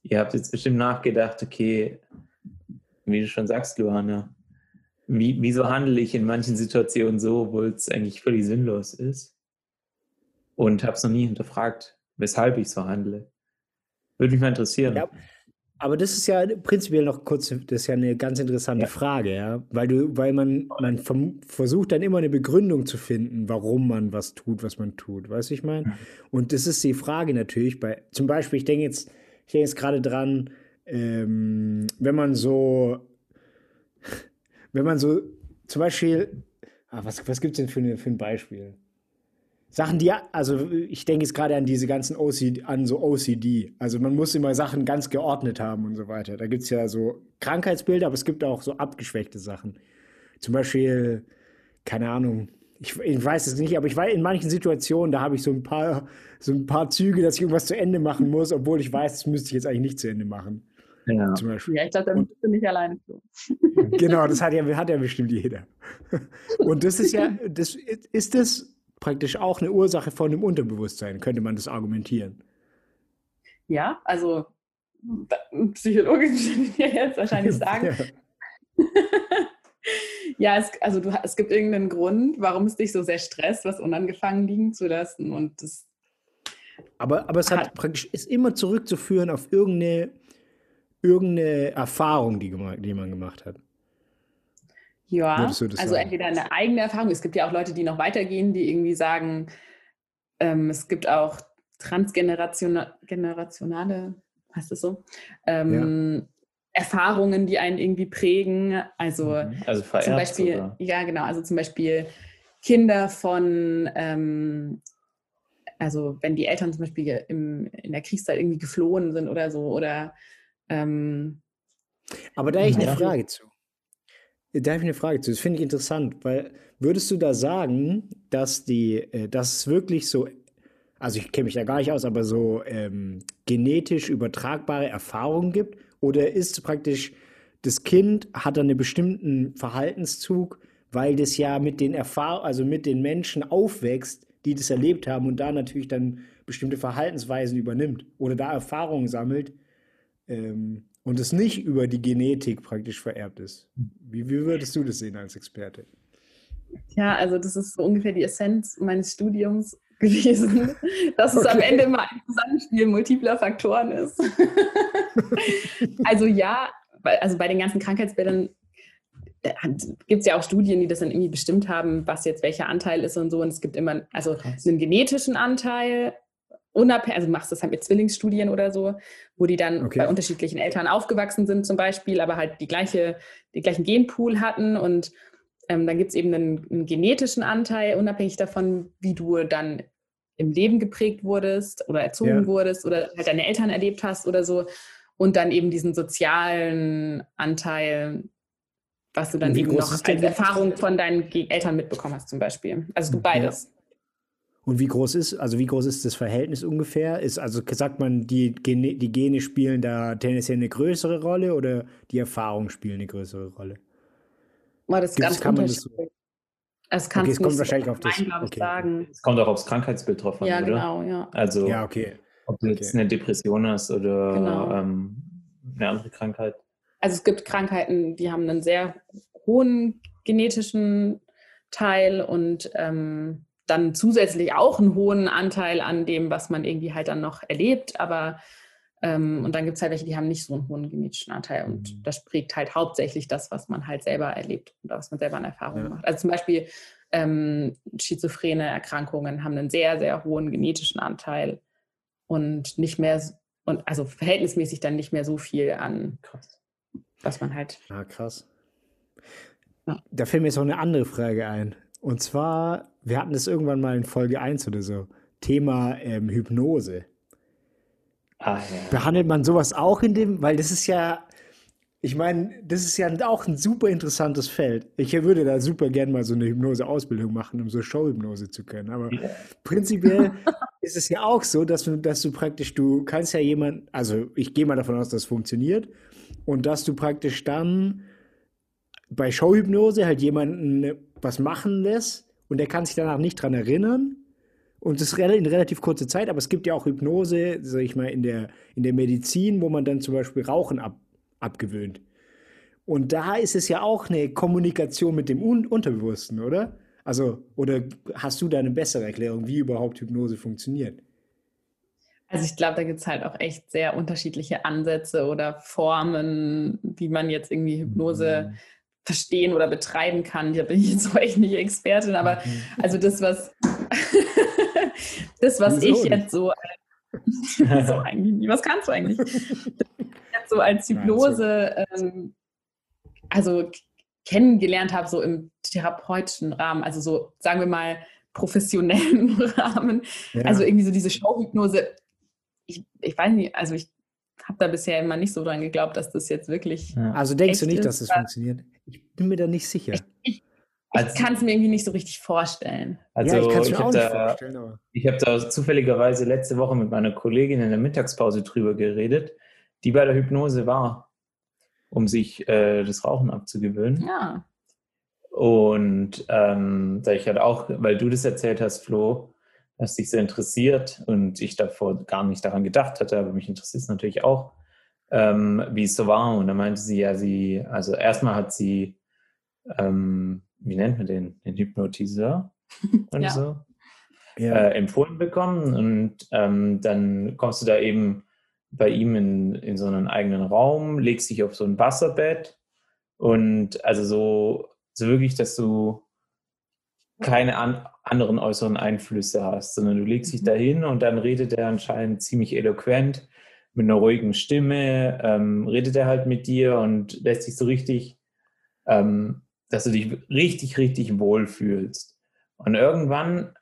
Ihr habt jetzt bestimmt nachgedacht, okay, wie du schon sagst, Luana, wie, wieso handle ich in manchen Situationen so, obwohl es eigentlich völlig sinnlos ist? Und habe es noch nie hinterfragt, weshalb ich so handle. Würde mich mal interessieren. Ja, aber das ist ja prinzipiell noch kurz, das ist ja eine ganz interessante Ja. Frage, ja. Weil du, weil man, man versucht dann immer eine Begründung zu finden, warum man was tut, was man tut. Weißt du, ich meine? Und das ist die Frage natürlich bei, zum Beispiel, ich denke jetzt, ich denke jetzt gerade dran, ähm, wenn man so, wenn man so, zum Beispiel, ah, was, was gibt es denn für, eine, für ein Beispiel? Sachen, die, also ich denke jetzt gerade an diese ganzen OCD, an so OCD. Also man muss immer Sachen ganz geordnet haben und so weiter. Da gibt es ja so Krankheitsbilder, aber es gibt auch so abgeschwächte Sachen. Zum Beispiel, keine Ahnung, ich, ich weiß es nicht, aber ich weiß, in manchen Situationen, da habe ich so ein paar, so ein paar Züge, dass ich irgendwas zu Ende machen muss, obwohl ich weiß, das müsste ich jetzt eigentlich nicht zu Ende machen. Ja. Zum Beispiel. Ja, ich glaube, da bist du nicht alleine so. *laughs* Genau, das hat ja, hat ja bestimmt jeder. *laughs* Und das ist ja, das ist das praktisch auch eine Ursache von dem Unterbewusstsein, könnte man das argumentieren. Ja, also psychologisch *laughs* würde ich dir jetzt wahrscheinlich sagen. Ja. Ja, es, also du, es gibt irgendeinen Grund, warum es dich so sehr stresst, was unangefangen liegen zu lassen. Und das, Aber, aber es hat Hat- praktisch, ist immer zurückzuführen auf irgendeine, irgendeine Erfahrung, die, die man gemacht hat. ja, also sagen? entweder eine eigene Erfahrung. Es gibt ja auch Leute, die noch weitergehen, die irgendwie sagen, ähm, es gibt auch transgenerationale, heißt das so, ähm, Erfahrungen, die einen irgendwie prägen. Also Also vererbt zum Beispiel, sogar. ja genau, also zum Beispiel Kinder von, ähm, also wenn die Eltern zum Beispiel im, in der Kriegszeit irgendwie geflohen sind oder so, oder ähm, Aber da habe ich Ja. eine Frage zu. Da habe ich eine Frage zu. Das finde ich interessant, weil würdest du da sagen, dass die, äh, dass es wirklich so, also ich kenne mich da gar nicht aus, aber so ähm, genetisch übertragbare Erfahrungen gibt? Oder ist praktisch das Kind hat dann einen bestimmten Verhaltenszug, weil das ja mit den Erfahrungen, also mit den Menschen aufwächst, die das erlebt haben und da natürlich dann bestimmte Verhaltensweisen übernimmt oder da Erfahrungen sammelt, ähm, und es nicht über die Genetik praktisch vererbt ist. Wie, wie würdest du das sehen als Experte? ja, also das ist so ungefähr die Essenz meines Studiums *laughs* gewesen, dass es am Okay. Ende immer ein Zusammenspiel multipler Faktoren ist. *laughs* also ja, also bei den ganzen Krankheitsbildern gibt es ja auch Studien, die das dann irgendwie bestimmt haben, was jetzt welcher Anteil ist und so. Und es gibt immer also einen genetischen Anteil, unabhängig, also machst das halt mit Zwillingsstudien oder so, wo die dann Okay. bei unterschiedlichen Eltern aufgewachsen sind zum Beispiel, aber halt die gleiche, den gleichen Genpool hatten und ähm, dann gibt es eben einen, einen genetischen Anteil, unabhängig davon, wie du dann im Leben geprägt wurdest oder erzogen Ja. wurdest oder halt deine Eltern erlebt hast oder so. Und dann eben diesen sozialen Anteil, was du dann eben noch als? Erfahrung von deinen Eltern mitbekommen hast zum Beispiel. Also es gibt Ja. Und wie groß ist, also wie groß ist das Verhältnis ungefähr? Ist, also sagt man, die Gene, die Gene spielen da tendenziell eine größere Rolle oder die Erfahrungen spielen eine größere Rolle? Aber das ist Gibt's- ganz kann man das so-. Es kannst Okay, es kommt wahrscheinlich auf das- okay, sagen. Es kommt auch aufs Krankheitsbild drauf an, Ja, oder? genau, ja. Also, Ja, okay. ob du jetzt Okay. eine Depression hast oder Genau. ähm, eine andere Krankheit. Also es gibt Krankheiten, die haben einen sehr hohen genetischen Teil und ähm, dann zusätzlich auch einen hohen Anteil an dem, was man irgendwie halt dann noch erlebt. Aber Ähm, und dann gibt es halt welche, die haben nicht so einen hohen genetischen Anteil. Und Mhm. das prägt halt hauptsächlich das, was man halt selber erlebt oder was man selber an Erfahrungen Ja. macht. Also zum Beispiel ähm, schizophrene Erkrankungen haben einen sehr, sehr hohen genetischen Anteil und nicht mehr, und also verhältnismäßig dann nicht mehr so viel an, Krass. was man halt. Ah, krass. Ja. Da fällt mir jetzt noch eine andere Frage ein. Und zwar, wir hatten das irgendwann mal in Folge 1 oder so. Thema ähm, Hypnose. Ah, ja. Behandelt man sowas auch in dem, weil das ist ja, ich meine, das ist ja auch ein super interessantes Feld. Ich würde da super gern mal so eine Hypnose-Ausbildung machen, um so Showhypnose zu können. Aber Ja. prinzipiell *laughs* ist es ja auch so, dass du, dass du praktisch, du kannst ja jemand, also ich gehe mal davon aus, dass es funktioniert und dass du praktisch dann bei Showhypnose halt jemanden was machen lässt und der kann sich danach nicht dran erinnern und das ist in relativ kurzer Zeit, aber es gibt ja auch Hypnose, sag ich mal, in der, in der Medizin, wo man dann zum Beispiel Rauchen ab, abgewöhnt. Und da ist es ja auch eine Kommunikation mit dem Un Unterbewussten, oder? Also, oder hast du da eine bessere Erklärung, wie überhaupt Hypnose funktioniert? Also ich glaube, da gibt es halt auch echt sehr unterschiedliche Ansätze oder Formen, wie man jetzt irgendwie Hypnose verstehen oder betreiben kann. Da bin ich jetzt *laughs* auch echt nicht Expertin, aber also das, was *laughs* das, was ich jetzt so, *laughs* so eigentlich. Was kannst du eigentlich? jetzt so als Hypnose, ähm, also kennengelernt habe, so im therapeutischen Rahmen, also so, sagen wir mal, professionellen Rahmen. Ja. Also irgendwie so diese Showhypnose, ich, ich weiß nicht, also ich habe da bisher immer nicht so dran geglaubt, dass das jetzt wirklich, Ja. also denkst du nicht, ist, dass das funktioniert? Ich bin mir da nicht sicher. ich, ich, Also- ich kann es mir irgendwie nicht so richtig vorstellen. Also ja, ich kann es ich mir auch habe nicht da, vorstellen, aber. ich hab da zufälligerweise letzte Woche mit meiner Kollegin in der Mittagspause drüber geredet, die bei der Hypnose war, um sich äh, das Rauchen abzugewöhnen. Ja, Und ähm, da ich halt auch, weil du das erzählt hast, Flo, dass dich sehr interessiert und ich davor gar nicht daran gedacht hatte, aber mich interessiert es natürlich auch, ähm, wie es so war. Und da meinte sie ja, sie, also erstmal hat sie, ähm, wie nennt man den, den Hypnotiseur *laughs* und Ja. so, Ja. äh, empfohlen bekommen. Und ähm, dann kommst du da eben bei ihm in, in so einen eigenen Raum, legst dich auf so ein Wasserbett und also so, so wirklich, dass du keine an, anderen äußeren Einflüsse hast, sondern du legst dich Mhm. dahin und dann redet er anscheinend ziemlich eloquent mit einer ruhigen Stimme, ähm, redet er halt mit dir und lässt dich so richtig, ähm, dass du dich richtig, richtig wohl fühlst. Und irgendwann,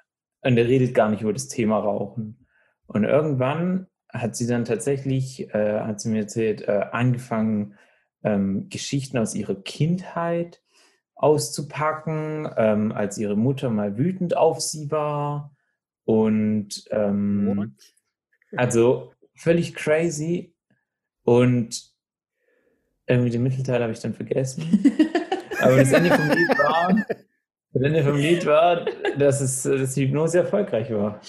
und er redet gar nicht über das Thema Rauchen. Und irgendwann hat sie dann tatsächlich, äh, hat sie mir erzählt, äh, angefangen, ähm, Geschichten aus ihrer Kindheit auszupacken, ähm, als ihre Mutter mal wütend auf sie war. Und ähm, also völlig crazy. Und irgendwie den Mittelteil habe ich dann vergessen. *laughs* Aber das Ende vom Lied war, das Ende vom Lied war, dass, es, dass die Hypnose erfolgreich war.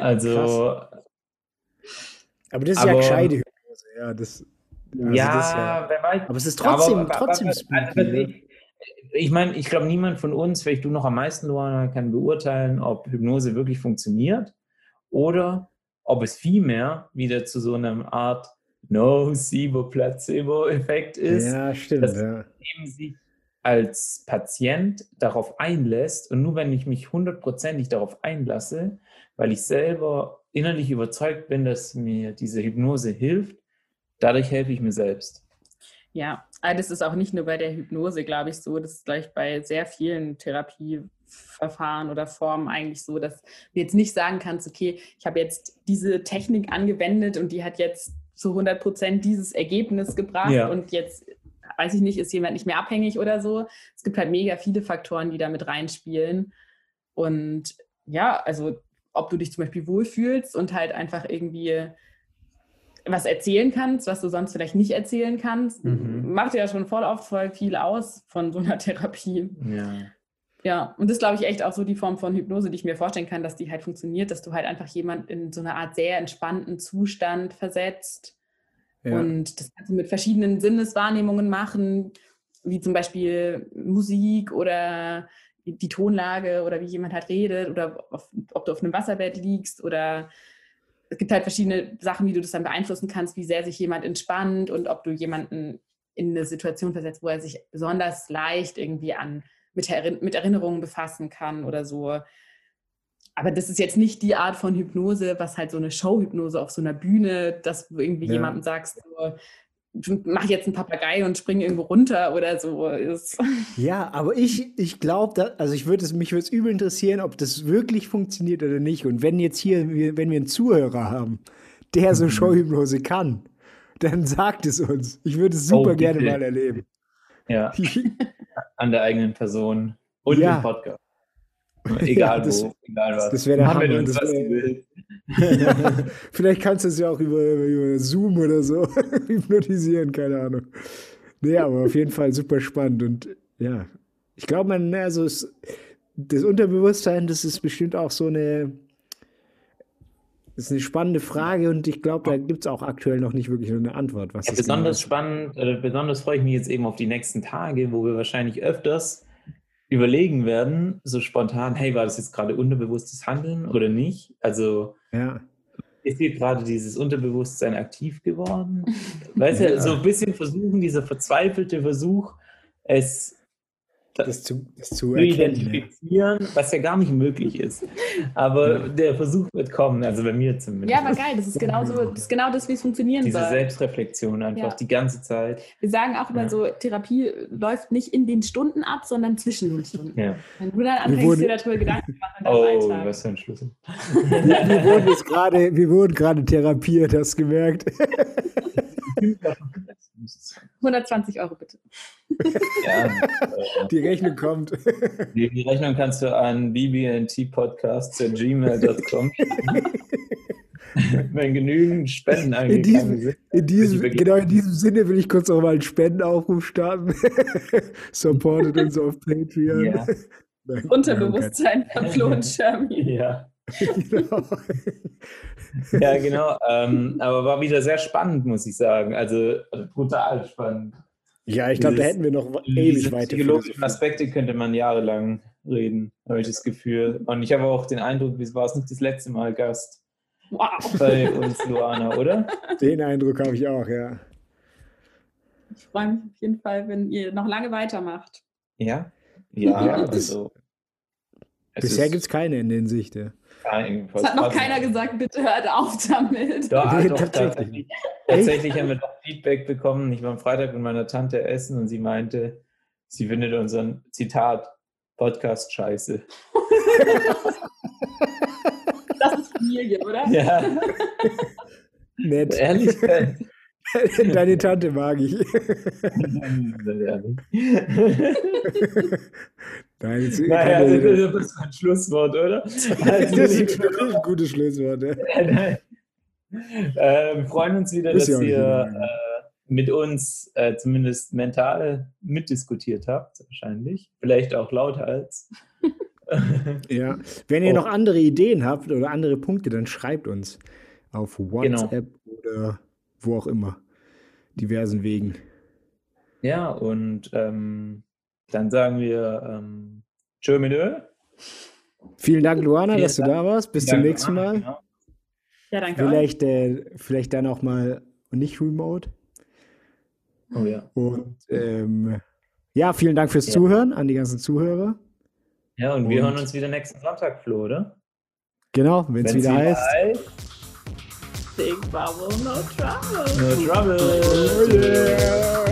Also, aber das ist ja aber- gescheite Hypnose, ja. Das, also ja, das ja, wer weiß. aber es ist trotzdem, Aber- trotzdem aber- spooky. also, ne? Ich meine, ich glaube, niemand von uns, vielleicht du noch am meisten, Luana, kann beurteilen, ob Hypnose wirklich funktioniert oder ob es vielmehr wieder zu so einer Art Nocebo-Placebo-Effekt ist, Ja, stimmt. das- Ja. indem sich als Patient darauf einlässt und nur wenn ich mich hundertprozentig darauf einlasse, weil ich selber innerlich überzeugt bin, dass mir diese Hypnose hilft, dadurch helfe ich mir selbst. Ja, das ist auch nicht nur bei der Hypnose, glaube ich, so. Das ist gleich bei sehr vielen Therapieverfahren oder Formen eigentlich so, dass du jetzt nicht sagen kannst, okay, ich habe jetzt diese Technik angewendet und die hat jetzt zu 100 Prozent dieses Ergebnis gebracht Ja. und jetzt, weiß ich nicht, ist jemand nicht mehr abhängig oder so. Es gibt halt mega viele Faktoren, die da mit reinspielen. Und ja, also ob du dich zum Beispiel wohlfühlst und halt einfach irgendwie was erzählen kannst, was du sonst vielleicht nicht erzählen kannst, Mhm. macht ja schon voll oft voll viel aus von so einer *laughs* Therapie. Ja. Ja, und das glaube ich echt auch so die Form von Hypnose, die ich mir vorstellen kann, dass die halt funktioniert, dass du halt einfach jemand in so eine Art sehr entspannten Zustand versetzt. Ja. Und das kannst du mit verschiedenen Sinneswahrnehmungen machen, wie zum Beispiel Musik oder die Tonlage oder wie jemand halt redet oder auf, ob du auf einem Wasserbett liegst oder es gibt halt verschiedene Sachen, wie du das dann beeinflussen kannst, wie sehr sich jemand entspannt und ob du jemanden in eine Situation versetzt, wo er sich besonders leicht irgendwie an mit, Erin mit Erinnerungen befassen kann oder so. Aber das ist jetzt nicht die Art von Hypnose, was halt so eine Showhypnose auf so einer Bühne, dass du irgendwie Ja. jemandem sagst, so, du mach jetzt einen Papagei und spring irgendwo runter oder so ist. Ja, aber ich, ich glaube, also ich würde es, mich würde es übel interessieren, ob das wirklich funktioniert oder nicht. Und wenn jetzt hier, wir- wenn wir einen Zuhörer haben, der so Showhypnose kann, dann sagt es uns. Ich würde es super Oh, gerne mal erleben. Ja, *laughs* an der eigenen Person und Ja. im Podcast. *laughs* Egal Ja, das- wo, egal was. das wäre der Hammer, uns, das wär-. *laughs* Vielleicht kannst du es ja auch über, über Zoom oder so *laughs* hypnotisieren, keine Ahnung. Nee, aber auf jeden Fall super spannend. Und ja, ich glaube, man, also es, das Unterbewusstsein, das ist bestimmt auch so eine, das ist eine spannende Frage und ich glaube, da gibt es auch aktuell noch nicht wirklich eine Antwort. Was Ja, genau besonders ist. spannend, oder besonders freue ich mich jetzt eben auf die nächsten Tage, wo wir wahrscheinlich öfters überlegen werden, so spontan, hey, war das jetzt gerade unterbewusstes Handeln oder nicht? Also Ja, ist hier gerade dieses Unterbewusstsein aktiv geworden? *laughs* Weißt du, Ja. so ein bisschen versuchen, dieser verzweifelte Versuch, es das zu, das zu erkennen. Ja. identifizieren, was ja gar nicht möglich ist. Aber der Versuch wird kommen, also bei mir zumindest. Ja, aber geil, das ist genau so, das ist genau das, wie es funktionieren Diese soll. Selbstreflexion einfach Ja. die ganze Zeit. Wir sagen auch immer Ja. so, Therapie läuft nicht in den Stunden ab, sondern zwischen den Stunden. Ja. Wenn du dann anfängst, wurden- dir darüber Gedanken zu machen in deinem Oh, Alltag. was für ein Schlüssel. Wir wurden jetzt gerade, wir wurden gerade therapiert, hast du gemerkt. *laughs* 120 Euro bitte. *laughs* ja, äh, Die Rechnung kommt. die, die Rechnung kannst du an bbntpodcast.gmail.com *laughs* Wenn genügend Spenden In eingegangen diesem, sind. in diesem, genau in diesem Sinne will ich kurz noch mal einen Spendenaufruf starten. *laughs* Supportet uns auf Patreon. Ja. Nein, Unterbewusstsein von Flo und. Ja, Genau. ja genau. Ähm, aber war wieder sehr spannend, muss ich sagen. Also also brutal spannend. Ja, ich glaube, da hätten wir noch ewig weiter. psychologischen. Aspekte könnte man jahrelang reden, habe ich das Gefühl. Und ich habe auch den Eindruck, es war es nicht das letzte Mal Gast Wow. bei uns, Luana, oder? Den Eindruck habe ich auch, ja. Ich freue mich auf jeden Fall, wenn ihr noch lange weitermacht. Ja? Ja, also. Bisher gibt es keine in den Sicht. Ja. Kein- Es hat noch keiner gesagt, bitte hört auf damit. Doch, Nee, doch, tatsächlich. tatsächlich. Haben wir doch Feedback bekommen. Ich war am Freitag mit meiner Tante essen und sie meinte, sie findet unseren Zitat Podcast scheiße. Das ist Familie, oder? Ja, *laughs* Nett. Ehrlichkeit. *laughs* Deine Tante mag ich. *laughs* Nein, jetzt Naja, kann das ist ein Schlusswort, oder? das Also, ist wirklich ein gutes Schlusswort. Ja. *laughs* äh, wir freuen uns wieder, Muss dass ja ihr äh, mit uns äh, zumindest mental mitdiskutiert habt, wahrscheinlich. Vielleicht auch lauthals. *laughs* Ja. Wenn ihr Oh. noch andere Ideen habt oder andere Punkte, dann schreibt uns auf Genau. WhatsApp oder wo auch immer. Diversen Wegen. Ja, und ähm, dann sagen wir ähm, Tschö mit. Vielen Dank, Luana, Vielen dass du Dank. da warst. Bis Ja, zum nächsten Mal. genau. Ja, danke. Vielleicht, äh, vielleicht dann auch mal nicht remote. Oh ja. Und ähm, ja, vielen Dank fürs Ja. Zuhören an die ganzen Zuhörer. Ja, und wir Und- hören uns wieder nächsten Sonntag, Flo, oder? Genau, wenn es wieder heißt. heißt, Big Bubble, no trouble. No trouble. Oh yeah.